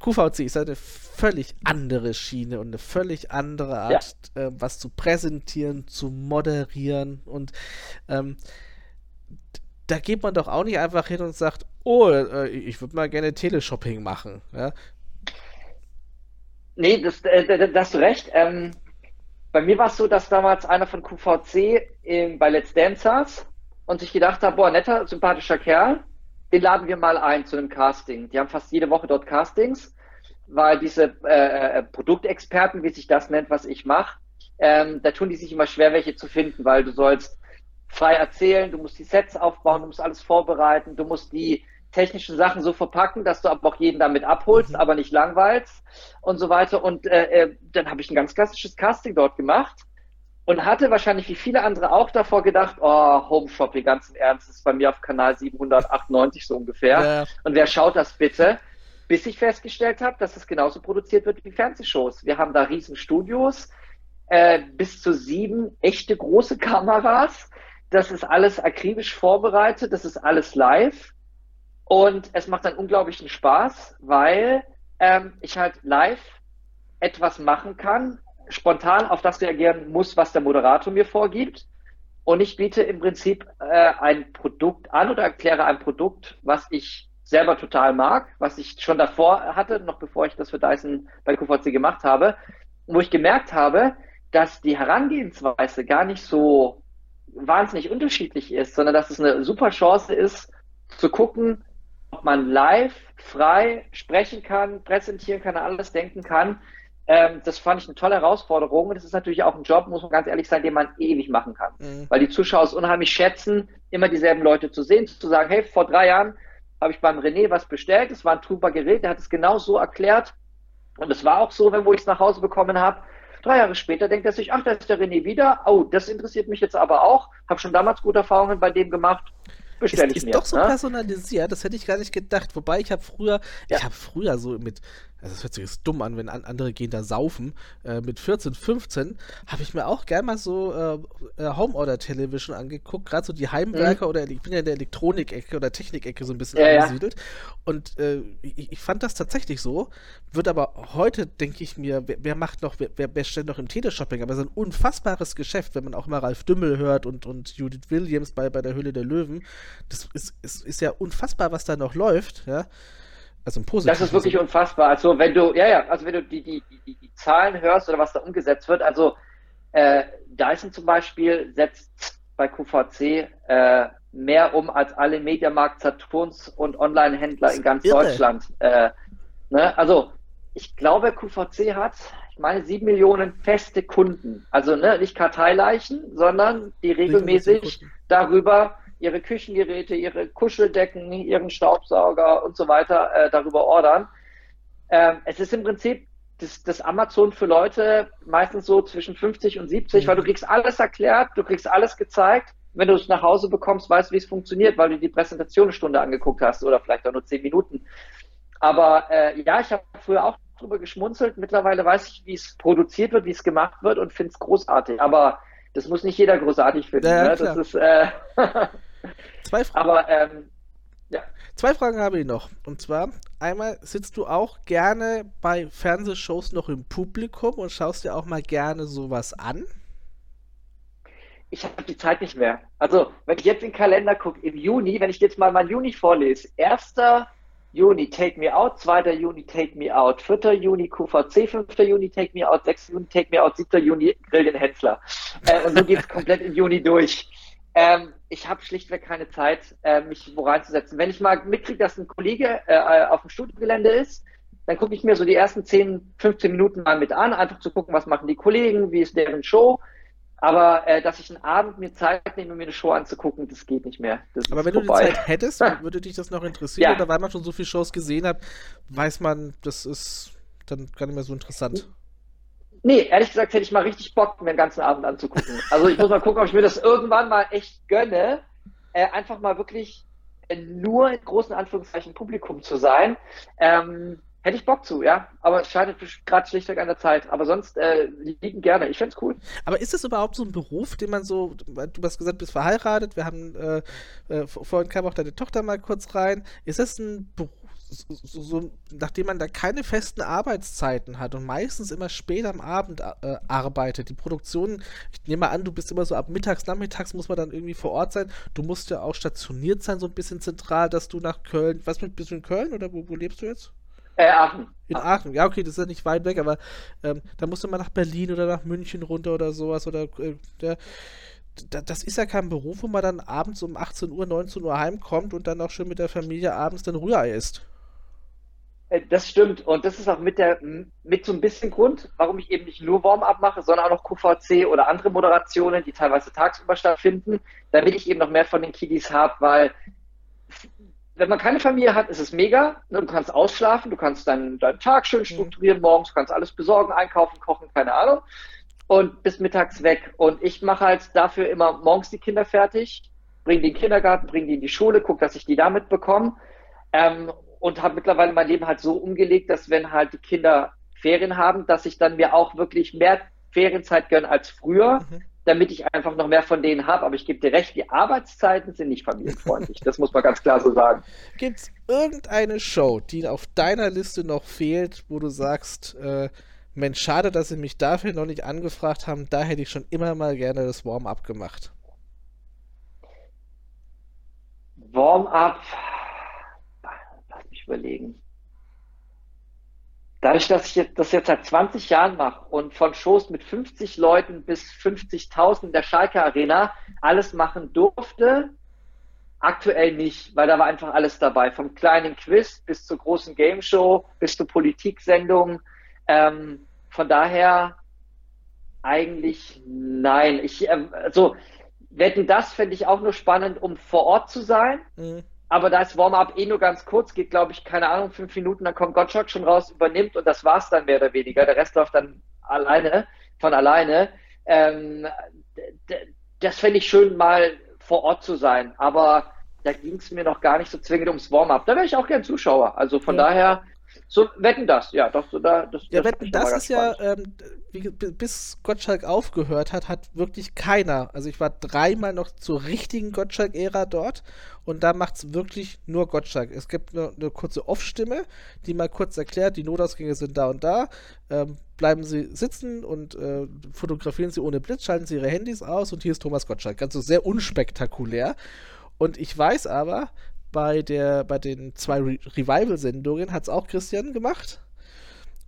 QVC ist eine völlig andere Schiene und eine völlig andere Art, ja. äh, was zu präsentieren, zu moderieren und ähm, da geht man doch auch nicht einfach hin und sagt, oh, äh, ich würde mal gerne Teleshopping machen. Ja? Nee, das, äh, da hast du recht. Ähm, bei mir war es so, dass damals einer von QVC in, bei Let's Dance saß und sich gedacht habe, boah, netter, sympathischer Kerl, den laden wir mal ein zu einem Casting. Die haben fast jede Woche dort Castings, weil diese äh, äh, Produktexperten, wie sich das nennt, was ich mache, ähm, da tun die sich immer schwer, welche zu finden, weil du sollst frei erzählen, du musst die Sets aufbauen, du musst alles vorbereiten, du musst die technischen Sachen so verpacken, dass du aber auch jeden damit abholst, mhm. aber nicht langweilst und so weiter. Und äh, äh dann habe ich ein ganz klassisches Casting dort gemacht und hatte wahrscheinlich wie viele andere auch davor gedacht, oh, Home Shopping, ganz im Ernst, ist bei mir auf Kanal 798 so ungefähr. Ja. Und wer schaut das bitte? Bis ich festgestellt habe, dass es genauso produziert wird wie Fernsehshows. Wir haben da riesen Studios, äh, bis zu sieben echte große Kameras. Das ist alles akribisch vorbereitet, das ist alles live. Und es macht einen unglaublichen Spaß, weil ähm, ich halt live etwas machen kann, spontan auf das reagieren muss, was der Moderator mir vorgibt. Und ich biete im Prinzip äh, ein Produkt an oder erkläre ein Produkt, was ich selber total mag, was ich schon davor hatte, noch bevor ich das für Dyson bei QVC gemacht habe, wo ich gemerkt habe, dass die Herangehensweise gar nicht so wahnsinnig unterschiedlich ist, sondern dass es eine super Chance ist, zu gucken, ob man live frei sprechen kann, präsentieren kann, alles denken kann ähm, das fand ich eine tolle Herausforderung. Und es ist natürlich auch ein Job, muss man ganz ehrlich sein, den man ewig machen kann. Mhm. Weil die Zuschauer es unheimlich schätzen, immer dieselben Leute zu sehen, zu sagen, hey, vor drei Jahren habe ich beim René was bestellt, es war ein trüber Gerät, der hat es genau so erklärt. Und es war auch so, wenn wo ich es nach Hause bekommen habe. Drei Jahre später denkt er sich, ach, da ist der René wieder. Oh, das interessiert mich jetzt aber auch. Habe schon damals gute Erfahrungen bei dem gemacht bestelle ich ist mir. Ist doch so ne? personalisiert, das hätte ich gar nicht gedacht. Wobei ich habe früher, ja. ich habe früher so mit also das hört sich jetzt dumm an, wenn an, andere gehen da saufen, äh, mit 14, 15, habe ich mir auch gern mal so äh, äh Home Order Television angeguckt, gerade so die Heimwerker mhm. oder ich bin ja in der Elektronik-Ecke oder Technik-Ecke so ein bisschen ja, angesiedelt. Ja. Und äh, ich, ich, fand das tatsächlich so, wird aber heute, denke ich mir, wer, wer, macht noch, wer, wer stellt noch im Teleshopping, aber es ist ein unfassbares Geschäft, wenn man auch mal Ralf Dümmel hört und, und Judith Williams bei, bei der Hülle der Löwen. Das ist, ist, ist ja unfassbar, was da noch läuft, ja. Also. Das ist wirklich unfassbar. Also wenn du, ja, ja, also wenn du die, die, die, die Zahlen hörst oder was da umgesetzt wird, also äh, Dyson zum Beispiel setzt bei QVC äh, mehr um als alle Mediamarkt, Saturns und Online-Händler in ganz irre. Deutschland. Äh, ne? Also ich glaube, QVC hat, ich meine, sieben Millionen feste Kunden. Also ne, nicht Karteileichen, sondern die regelmäßig darüber ihre Küchengeräte, ihre Kuscheldecken, ihren Staubsauger und so weiter äh, darüber ordern. Ähm, es ist im Prinzip das, das, Amazon für Leute meistens so zwischen 50 und 70, mhm. weil du kriegst alles erklärt, du kriegst alles gezeigt. Wenn du es nach Hause bekommst, weißt du, wie es funktioniert, weil du die Präsentation eine Stunde angeguckt hast oder vielleicht auch nur zehn Minuten. Aber äh, ja, ich habe früher auch drüber geschmunzelt. Mittlerweile weiß ich, wie es produziert wird, wie es gemacht wird und finde es großartig. Aber das muss nicht jeder großartig finden. Ja, ne? Das ist äh, Zwei Fragen. Aber, ähm, ja. Zwei Fragen habe ich noch. Und zwar, einmal sitzt du auch gerne bei Fernsehshows noch im Publikum und schaust dir auch mal gerne sowas an? Ich habe die Zeit nicht mehr. Also, wenn ich jetzt in den Kalender gucke, im Juni, wenn ich jetzt mal mein Juni vorlese, 1. Juni Take Me Out, 2. Juni Take Me Out, 4. Juni QVC, 5. Juni Take Me Out, 6. Juni Take Me Out, 7. Juni Grill den Hensler. Äh, und so geht es komplett im Juni durch. Ähm, ich habe schlichtweg keine Zeit, äh, mich wo reinzusetzen. Wenn ich mal mitkriege, dass ein Kollege äh, auf dem Studiogelände ist, dann gucke ich mir so die ersten 10, 15 Minuten mal mit an, einfach zu gucken, was machen die Kollegen, wie ist deren Show. Aber äh, dass ich einen Abend mir Zeit nehme, mir eine Show anzugucken, das geht nicht mehr. Das Aber wenn vorbei. du die Zeit hättest, würde dich das noch interessieren? Ja. Oder weil man schon so viele Shows gesehen hat, weiß man, das ist dann gar nicht mehr so interessant. Nee, ehrlich gesagt hätte ich mal richtig Bock, mir den ganzen Abend anzugucken. Also ich muss mal gucken, ob ich mir das irgendwann mal echt gönne, äh, einfach mal wirklich äh, nur in großen Anführungszeichen Publikum zu sein. Ähm, hätte ich Bock zu, ja. Aber es scheitert gerade schlichtweg an der Zeit. Aber sonst äh, liegen gerne. Ich fände es cool. Aber ist es überhaupt so ein Beruf, den man so, du hast gesagt, du bist verheiratet, wir haben, äh, äh, vorhin kam auch deine Tochter mal kurz rein. Ist das ein Beruf, so, so, nachdem man da keine festen Arbeitszeiten hat und meistens immer spät am Abend äh, arbeitet, die Produktion, ich nehme mal an, du bist immer so ab mittags, nachmittags muss man dann irgendwie vor Ort sein. Du musst ja auch stationiert sein, so ein bisschen zentral, dass du nach Köln, was bist du in Köln oder wo, wo lebst du jetzt? Äh, Aachen. In Aachen, ja, okay, das ist ja nicht weit weg, aber ähm, da musst du mal nach Berlin oder nach München runter oder sowas oder äh, der, das ist ja kein Beruf, wo man dann abends um 18 Uhr, 19 Uhr heimkommt und dann auch schon mit der Familie abends dann Rührei isst. Äh, das stimmt. Und das ist auch mit der, mit so ein bisschen Grund, warum ich eben nicht nur Warm-up mache, sondern auch noch QVC oder andere Moderationen, die teilweise tagsüber stattfinden, damit ich eben noch mehr von den Kiddies habe, weil wenn man keine Familie hat, ist es mega. Ne, du kannst ausschlafen, du kannst deinen, deinen Tag schön mhm. strukturieren morgens, du kannst alles besorgen, einkaufen, kochen, keine Ahnung. Und bis mittags weg. Und ich mache halt dafür immer morgens die Kinder fertig, bringe die in den Kindergarten, bringe die in die Schule, gucke, dass ich die damit bekomme. Ähm, und habe mittlerweile mein Leben halt so umgelegt, dass wenn halt die Kinder Ferien haben, dass ich dann mir auch wirklich mehr Ferienzeit gönne als früher, mhm. damit ich einfach noch mehr von denen habe. Aber ich gebe dir recht, die Arbeitszeiten sind nicht familienfreundlich. das muss man ganz klar so sagen. Gibt es irgendeine Show, die auf deiner Liste noch fehlt, wo du sagst, äh, Mensch, schade, dass sie mich dafür noch nicht angefragt haben, da hätte ich schon immer mal gerne das Warm-up gemacht. Warm-up überlegen. Dadurch, dass ich das jetzt seit 20 Jahren mache und von Shows mit 50 Leuten bis 50.000 in der Schalke Arena alles machen durfte, aktuell nicht, weil da war einfach alles dabei. Vom kleinen Quiz bis zur großen Game Show, bis zur Politiksendung. Ähm, von daher eigentlich nein. Ich, äh, also, wetten, das fände ich auch nur spannend, um vor Ort zu sein. Mhm. Aber da ist Warm-up eh nur ganz kurz, geht glaube ich, keine Ahnung, fünf Minuten, dann kommt Gottschalk schon raus, übernimmt und das war's dann mehr oder weniger. Der Rest läuft dann alleine, von alleine. Ähm, das fände ich schön, mal vor Ort zu sein. Aber da ging es mir noch gar nicht so zwingend ums Warm-up. Da wäre ich auch gern Zuschauer. Also von ja. daher So, wetten das, ja, doch, so da, das, Ja, das wetten das ist ja, ähm, wie, bis Gottschalk aufgehört hat, hat wirklich keiner. Also ich war dreimal noch zur richtigen Gottschalk-Ära dort und da macht es wirklich nur Gottschalk. Es gibt eine, eine kurze Off-Stimme, die mal kurz erklärt, die Notausgänge sind da und da. Ähm, bleiben Sie sitzen und äh, fotografieren Sie ohne Blitz, schalten Sie Ihre Handys aus und hier ist Thomas Gottschalk. Ganz so sehr unspektakulär. Und ich weiß aber, bei, der, bei den zwei Re Revival-Sendungen hat es auch Christian gemacht.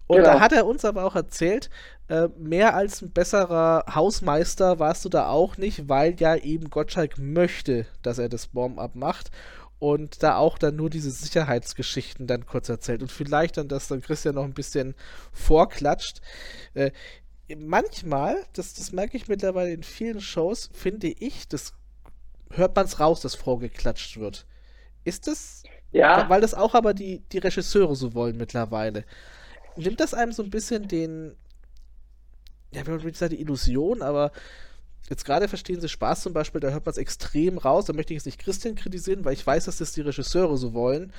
Und genau. da hat er uns aber auch erzählt, äh, mehr als ein besserer Hausmeister warst du da auch nicht, weil ja eben Gottschalk möchte, dass er das Bomb-Up macht und da auch dann nur diese Sicherheitsgeschichten dann kurz erzählt und vielleicht dann, dass dann Christian noch ein bisschen vorklatscht. Äh, manchmal, das, das merke ich mittlerweile in vielen Shows, finde ich, das hört man es raus, dass vorgeklatscht wird. Ist das? Ja. Weil das auch aber die, die Regisseure so wollen mittlerweile. Nimmt das einem so ein bisschen den, ja, wie man würde sagen, die Illusion, aber jetzt gerade verstehen Sie Spaß zum Beispiel, da hört man es extrem raus. Da möchte ich jetzt nicht Christian kritisieren, weil ich weiß, dass das die Regisseure so wollen.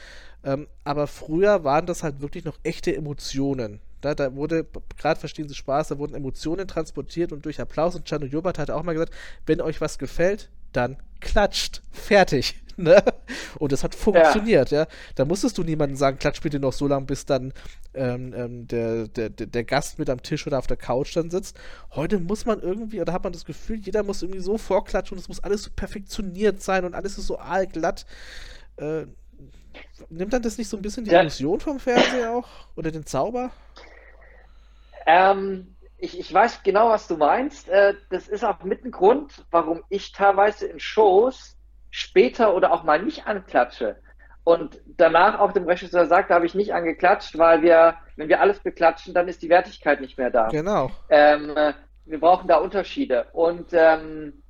Ähm, aber früher waren das halt wirklich noch echte Emotionen. Da, da wurde, gerade verstehen Sie Spaß, da wurden Emotionen transportiert und durch Applaus. Und Chano Jobert hat auch mal gesagt, wenn euch was gefällt, dann klatscht. Fertig. Ne? Und das hat funktioniert, ja. ja. Da musstest du niemandem sagen, klatsch bitte noch so lange, bis dann ähm, ähm, der, der, der Gast mit am Tisch oder auf der Couch dann sitzt. Heute muss man irgendwie, oder hat man das Gefühl, jeder muss irgendwie so vorklatschen und es muss alles so perfektioniert sein und alles ist so aalglatt. Äh, nimmt dann das nicht so ein bisschen die ja. Illusion vom Fernseher auch? Oder den Zauber? Ähm, ich, ich weiß genau, was du meinst. Äh, das ist auch mit ein Grund, warum ich teilweise in Shows später oder auch mal nicht anklatsche. Und danach auch dem Regisseur sagt, da habe ich nicht angeklatscht, weil wir, wenn wir alles beklatschen, dann ist die Wertigkeit nicht mehr da. Genau. Ähm, wir brauchen da Unterschiede. Und ähm,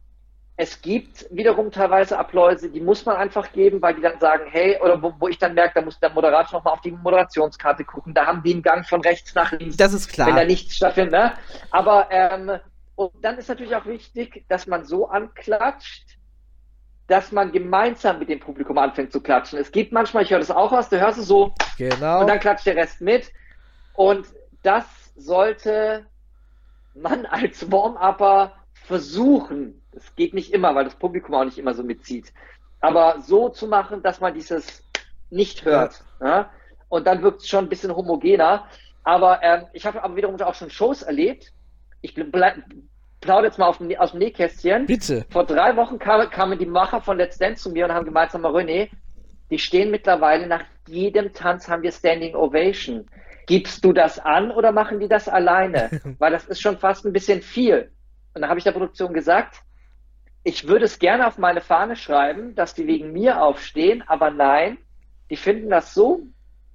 es gibt wiederum teilweise Abläuse, die muss man einfach geben, weil die dann sagen, hey, oder wo, wo ich dann merke, da muss der Moderator nochmal auf die Moderationskarte gucken. Da haben die einen Gang von rechts nach links. Das ist klar. Wenn da nichts stattfindet. Ne? Aber ähm, und dann ist natürlich auch wichtig, dass man so anklatscht, dass man gemeinsam mit dem Publikum anfängt zu klatschen. Es gibt manchmal, ich höre das auch aus, du hörst es so genau. und dann klatscht der Rest mit. Und das sollte man als Warm-Upper versuchen. Es geht nicht immer, weil das Publikum auch nicht immer so mitzieht. Aber so zu machen, dass man dieses nicht hört. Ja. Ja? Und dann wirkt es schon ein bisschen homogener. Aber ähm, ich habe aber wiederum auch schon Shows erlebt. Ich bleib, plaudere jetzt mal auf, aus dem Nähkästchen. Bitte. Vor drei Wochen kam, kamen die Macher von Let's Dance zu mir und haben gemeint, sag mal, René, die stehen mittlerweile nach jedem Tanz haben wir Standing Ovation. Gibst du das an oder machen die das alleine? Weil das ist schon fast ein bisschen viel. Und da habe ich der Produktion gesagt, ich würde es gerne auf meine Fahne schreiben, dass die wegen mir aufstehen, aber nein, die finden das so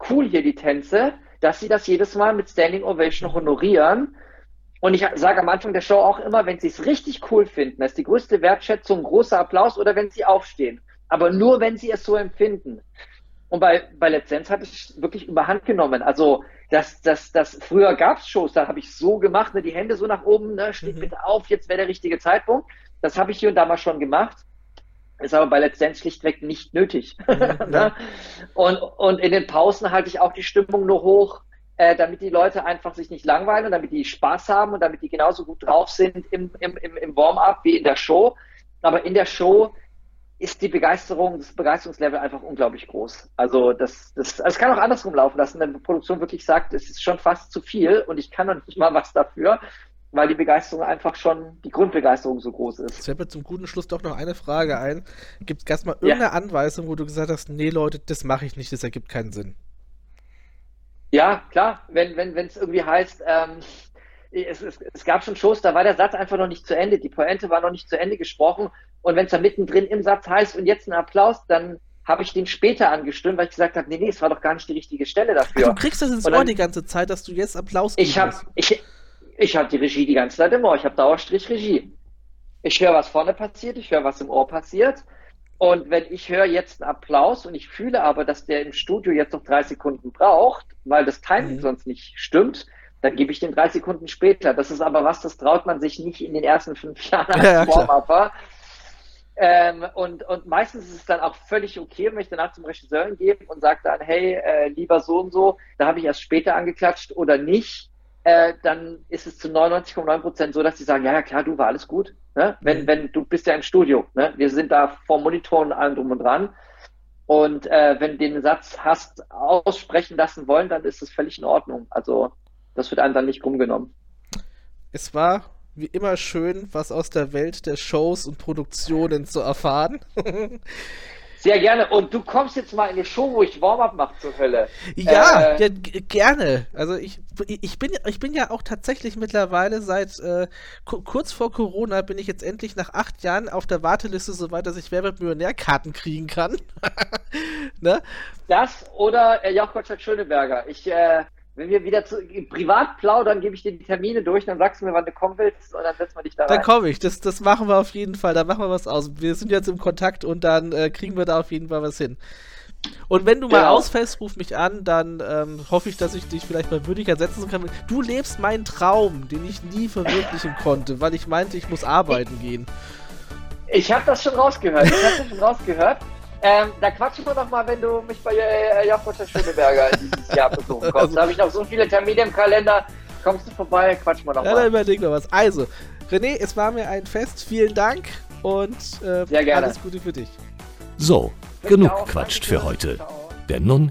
cool hier, die Tänze, dass sie das jedes Mal mit Standing Ovation honorieren und ich sage am Anfang der Show auch immer, wenn sie es richtig cool finden, das ist die größte Wertschätzung, großer Applaus oder wenn sie aufstehen. Aber nur, wenn sie es so empfinden. Und bei, bei Let's Dance hat es wirklich überhand genommen. Also, das, das, das, früher gab es Shows, da habe ich so gemacht, ne, die Hände so nach oben, ne, steht mhm. bitte auf, jetzt wäre der richtige Zeitpunkt. Das habe ich hier und da mal schon gemacht. Ist aber bei Let's Dance schlichtweg nicht nötig. Mhm, ne? und, und in den Pausen halte ich auch die Stimmung nur hoch, äh, damit die Leute einfach sich nicht langweilen und damit die Spaß haben und damit die genauso gut drauf sind im, im, im, im Warm-up wie in der Show. Aber in der Show ist die Begeisterung, das Begeisterungslevel einfach unglaublich groß. Also das, das, also es kann auch andersrum laufen lassen, wenn die Produktion wirklich sagt, es ist schon fast zu viel und ich kann noch nicht mal was dafür, weil die Begeisterung einfach schon, die Grundbegeisterung so groß ist. Es fällt mir zum guten Schluss doch noch eine Frage ein. Gibt es erstmal irgendeine ja. Anweisung, wo du gesagt hast, nee Leute, das mache ich nicht, das ergibt keinen Sinn? Ja, klar, wenn wenn wenn, es irgendwie heißt, ähm, es, es, es gab schon Shows, da war der Satz einfach noch nicht zu Ende, die Pointe war noch nicht zu Ende gesprochen und wenn es da mittendrin im Satz heißt und jetzt ein Applaus, dann habe ich den später angestimmt, weil ich gesagt habe, nee, nee, es war doch gar nicht die richtige Stelle dafür. Ach, du kriegst das ins Ohr die ganze Zeit, dass du jetzt Applaus Ich habe ich, ich hab die Regie die ganze Zeit im Ohr, ich habe Dauerstrich Regie. Ich höre, was vorne passiert, ich höre, was im Ohr passiert und wenn ich höre jetzt einen Applaus und ich fühle aber, dass der im Studio jetzt noch drei Sekunden braucht, weil das Timing mhm. sonst nicht stimmt, dann gebe ich den drei Sekunden später. Das ist aber was, das traut man sich nicht in den ersten fünf Jahren als ja, Warm-Upper. Ähm, und, und meistens ist es dann auch völlig okay, wenn ich danach zum Regisseur gebe und sage dann, hey, äh, lieber so und so, da habe ich erst später angeklatscht oder nicht, äh, dann ist es zu 99,9 Prozent so, dass sie sagen, ja, ja, klar, du war alles gut. Ne? Wenn, mhm. wenn du bist ja im Studio, ne? wir sind da vor Monitoren und allem drum und dran. Und äh, wenn du den Satz hast aussprechen lassen wollen, dann ist es völlig in Ordnung. Also das wird einem dann nicht rumgenommen. Es war wie immer schön, was aus der Welt der Shows und Produktionen zu erfahren. Sehr gerne. Und du kommst jetzt mal in eine Show, wo ich Warm-up mache zur Hölle. Ja, äh, ja gerne. Also ich, ich, bin, ich bin ja auch tatsächlich mittlerweile seit äh, kurz vor Corona bin ich jetzt endlich nach acht Jahren auf der Warteliste, soweit dass ich Werbemillionärkarten kriegen kann. ne? Das oder äh, Joch Gottschalk Schöneberger. Ich äh, wenn wir wieder zu, privat plaudern, gebe ich dir die Termine durch, dann sagst du mir, wann du kommen willst und dann setzen wir dich da rein. Dann komme ich, das, das machen wir auf jeden Fall, da machen wir was aus. Wir sind jetzt im Kontakt und dann äh, kriegen wir da auf jeden Fall was hin. Und wenn du mal genau. ausfällst, ruf mich an, dann ähm, hoffe ich, dass ich dich vielleicht mal würdig ersetzen kann. Du lebst meinen Traum, den ich nie verwirklichen konnte, weil ich meinte, ich muss arbeiten gehen. Ich habe das schon rausgehört. Ich habe das schon rausgehört. Ähm, da quatschen wir doch mal, wenn du mich bei äh, Jochmutter Schöneberger dieses Jahr besuchen kommst. Also, da habe ich noch so viele Termine im Kalender. Kommst du vorbei, quatschen wir doch ja, mal. Ja, dann überleg noch was. Also, René, es war mir ein Fest. Vielen Dank und äh, alles Gute für dich. So, genug quatscht für heute. Denn nun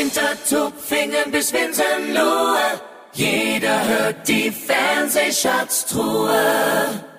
Hintertupfingen bis Winsenlohe, jeder hört die Fernsehschatztruhe.